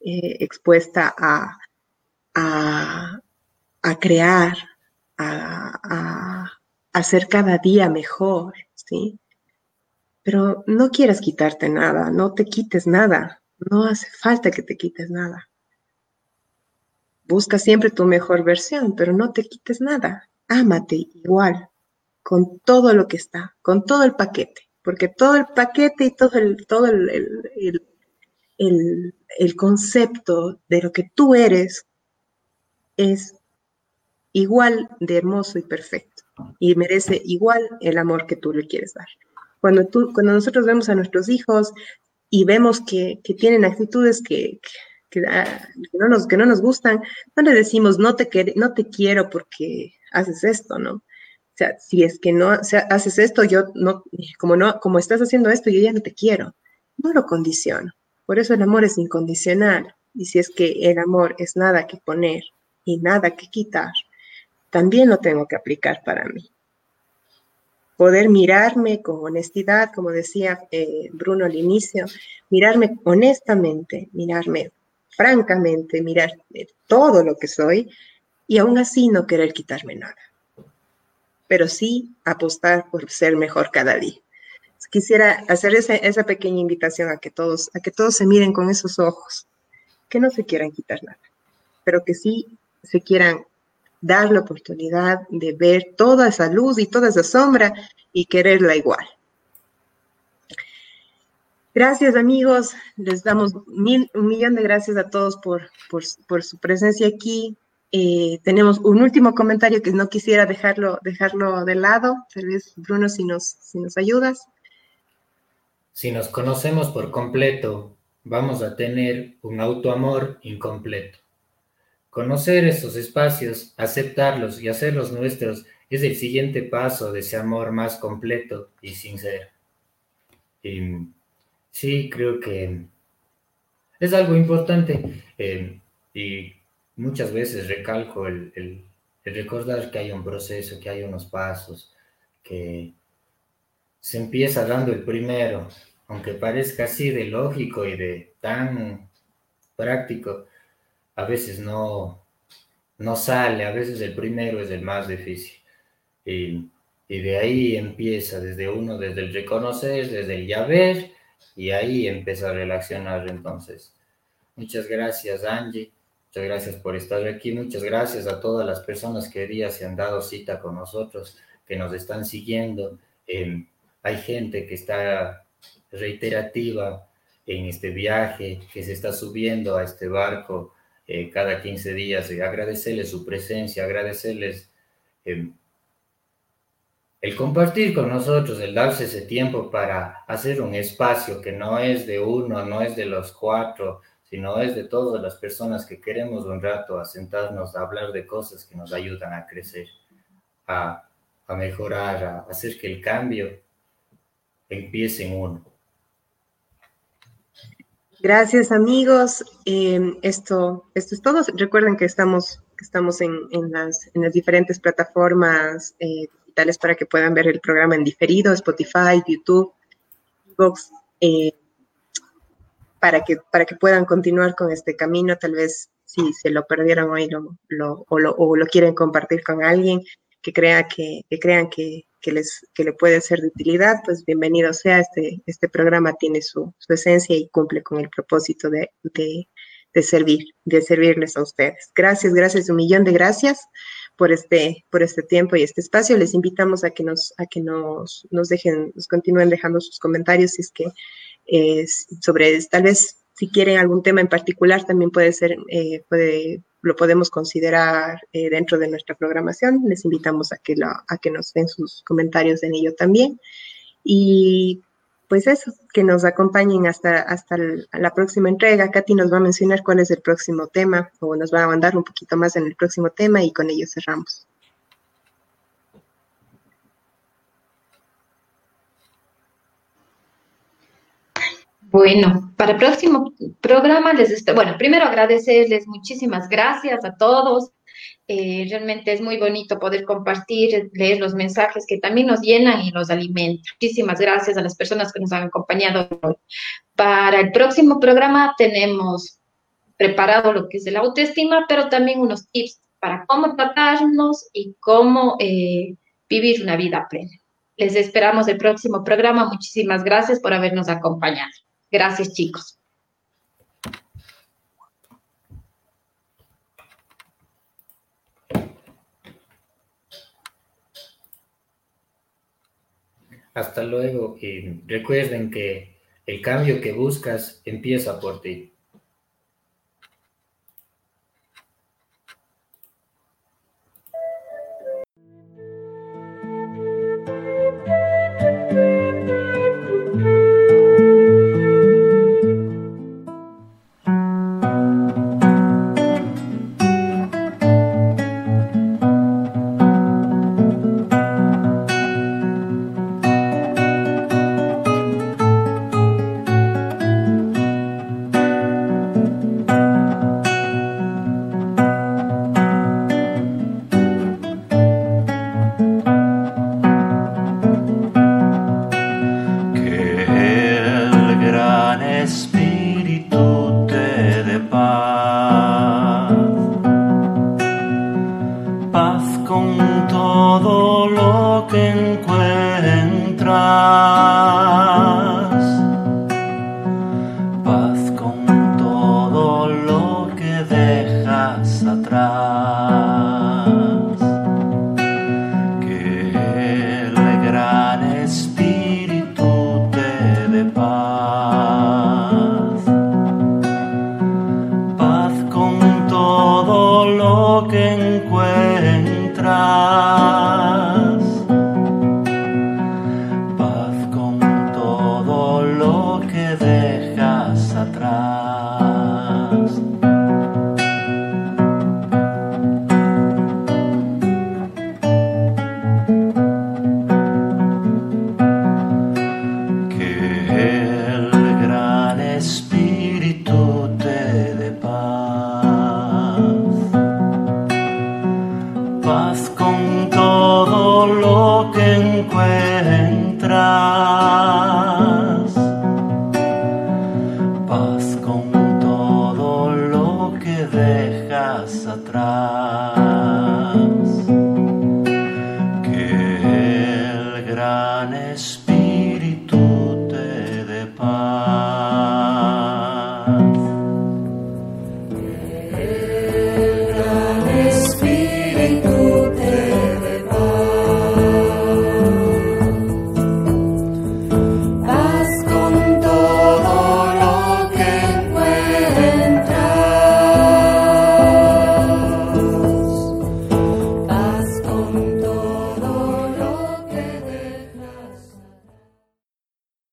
eh, expuesta a, a, crear, a hacer cada día mejor, ¿sí? Pero no quieras quitarte nada, no te quites nada, no hace falta que te quites nada. Busca siempre tu mejor versión, pero no te quites nada. Ámate igual, con todo lo que está, con todo el paquete, porque todo el paquete y todo el, todo el concepto de lo que tú eres es igual de hermoso y perfecto y merece igual el amor que tú le quieres dar. Cuando, tú, cuando nosotros vemos a nuestros hijos y vemos que, que tienen actitudes que, que, ah, no nos, que no nos gustan, no le decimos, no te, no te quiero porque haces esto, ¿no? O sea, si es que no haces esto, yo no, como no, como estás haciendo esto, yo ya no te quiero. No lo condiciono. Por eso el amor es incondicional. Y si es que el amor es nada que poner y nada que quitar, también lo tengo que aplicar para mí. Poder mirarme con honestidad, como decía eh, Bruno al inicio, mirarme honestamente, mirarme francamente, mirar todo lo que soy y aún así no querer quitarme nada. Pero sí apostar por ser mejor cada día. Quisiera hacer esa, pequeña invitación a que, todos, a que todos se miren con esos ojos, que no se quieran quitar nada, pero que sí se quieran dar la oportunidad de ver toda esa luz y toda esa sombra y quererla igual. Gracias amigos, les damos un millón de gracias a todos por, por, su presencia aquí. Eh, tenemos un último comentario que no quisiera dejarlo, dejarlo de lado. Tal vez, Bruno, si nos, si nos ayudas. Si nos conocemos por completo, vamos a tener un autoamor incompleto. Conocer esos espacios, aceptarlos y hacerlos nuestros es el siguiente paso de ese amor más completo y sincero. Y, sí, creo que es algo importante eh, y muchas veces recalco el, recordar que hay un proceso, que hay unos pasos, que se empieza dando el primero, aunque parezca así de lógico y de tan práctico, a veces no, no sale, a veces el primero es el más difícil. Y, de ahí empieza, desde uno, desde el reconocer, desde el ya ver, y ahí empieza a relacionar entonces. Muchas gracias, Angie. Muchas gracias por estar aquí. Muchas gracias a todas las personas que día se han dado cita con nosotros, que nos están siguiendo. Em, hay gente que está reiterativa en este viaje, que se está subiendo a este barco eh, cada 15 días, y agradecerles su presencia, agradecerles em, el compartir con nosotros, el darse ese tiempo para hacer un espacio que no es de uno, no es de los cuatro, sino es de todas las personas que queremos un rato a sentarnos a hablar de cosas que nos ayudan a crecer, a mejorar, a hacer que el cambio empiece en uno. Gracias amigos. Em, esto, esto es todo. Recuerden que estamos, estamos en, en, las, en las diferentes plataformas eh, digitales para que puedan ver el programa en diferido, Spotify, YouTube, Vox, eh, para, que, para que puedan continuar con este camino. Tal vez si se lo perdieron hoy lo, lo, o, lo, o, lo, quieren compartir con alguien que, crea que, crean que, que, les, que le puede ser de utilidad, pues bienvenido sea. Este, este programa tiene su, su esencia y cumple con el propósito de, de, de, servir, de servirles a ustedes. Gracias, gracias, un millón de gracias por este, por este tiempo y este espacio. Les invitamos a que nos, a que nos, nos dejen, nos continúen dejando sus comentarios si es que eh, sobre tal vez si quieren algún tema en particular también puede ser, eh, puede, lo podemos considerar eh, dentro de nuestra programación. Les invitamos a que, lo, a que nos den sus comentarios en ello también. Y pues eso, que nos acompañen hasta, hasta la próxima entrega. Katy nos va a mencionar cuál es el próximo tema o nos va a mandar un poquito más en el próximo tema y con ello cerramos. Bueno, para el próximo programa les bueno, primero agradecerles muchísimas gracias a todos. Eh, realmente es muy bonito poder compartir, leer los mensajes que también nos llenan y nos alimentan. Muchísimas gracias a las personas que nos han acompañado hoy. Para el próximo programa tenemos preparado lo que es la autoestima, pero también unos tips para cómo tratarnos y cómo eh, vivir una vida plena. Les esperamos el próximo programa. Muchísimas gracias por habernos acompañado. Gracias, chicos. Hasta luego y recuerden que el cambio que buscas empieza por ti.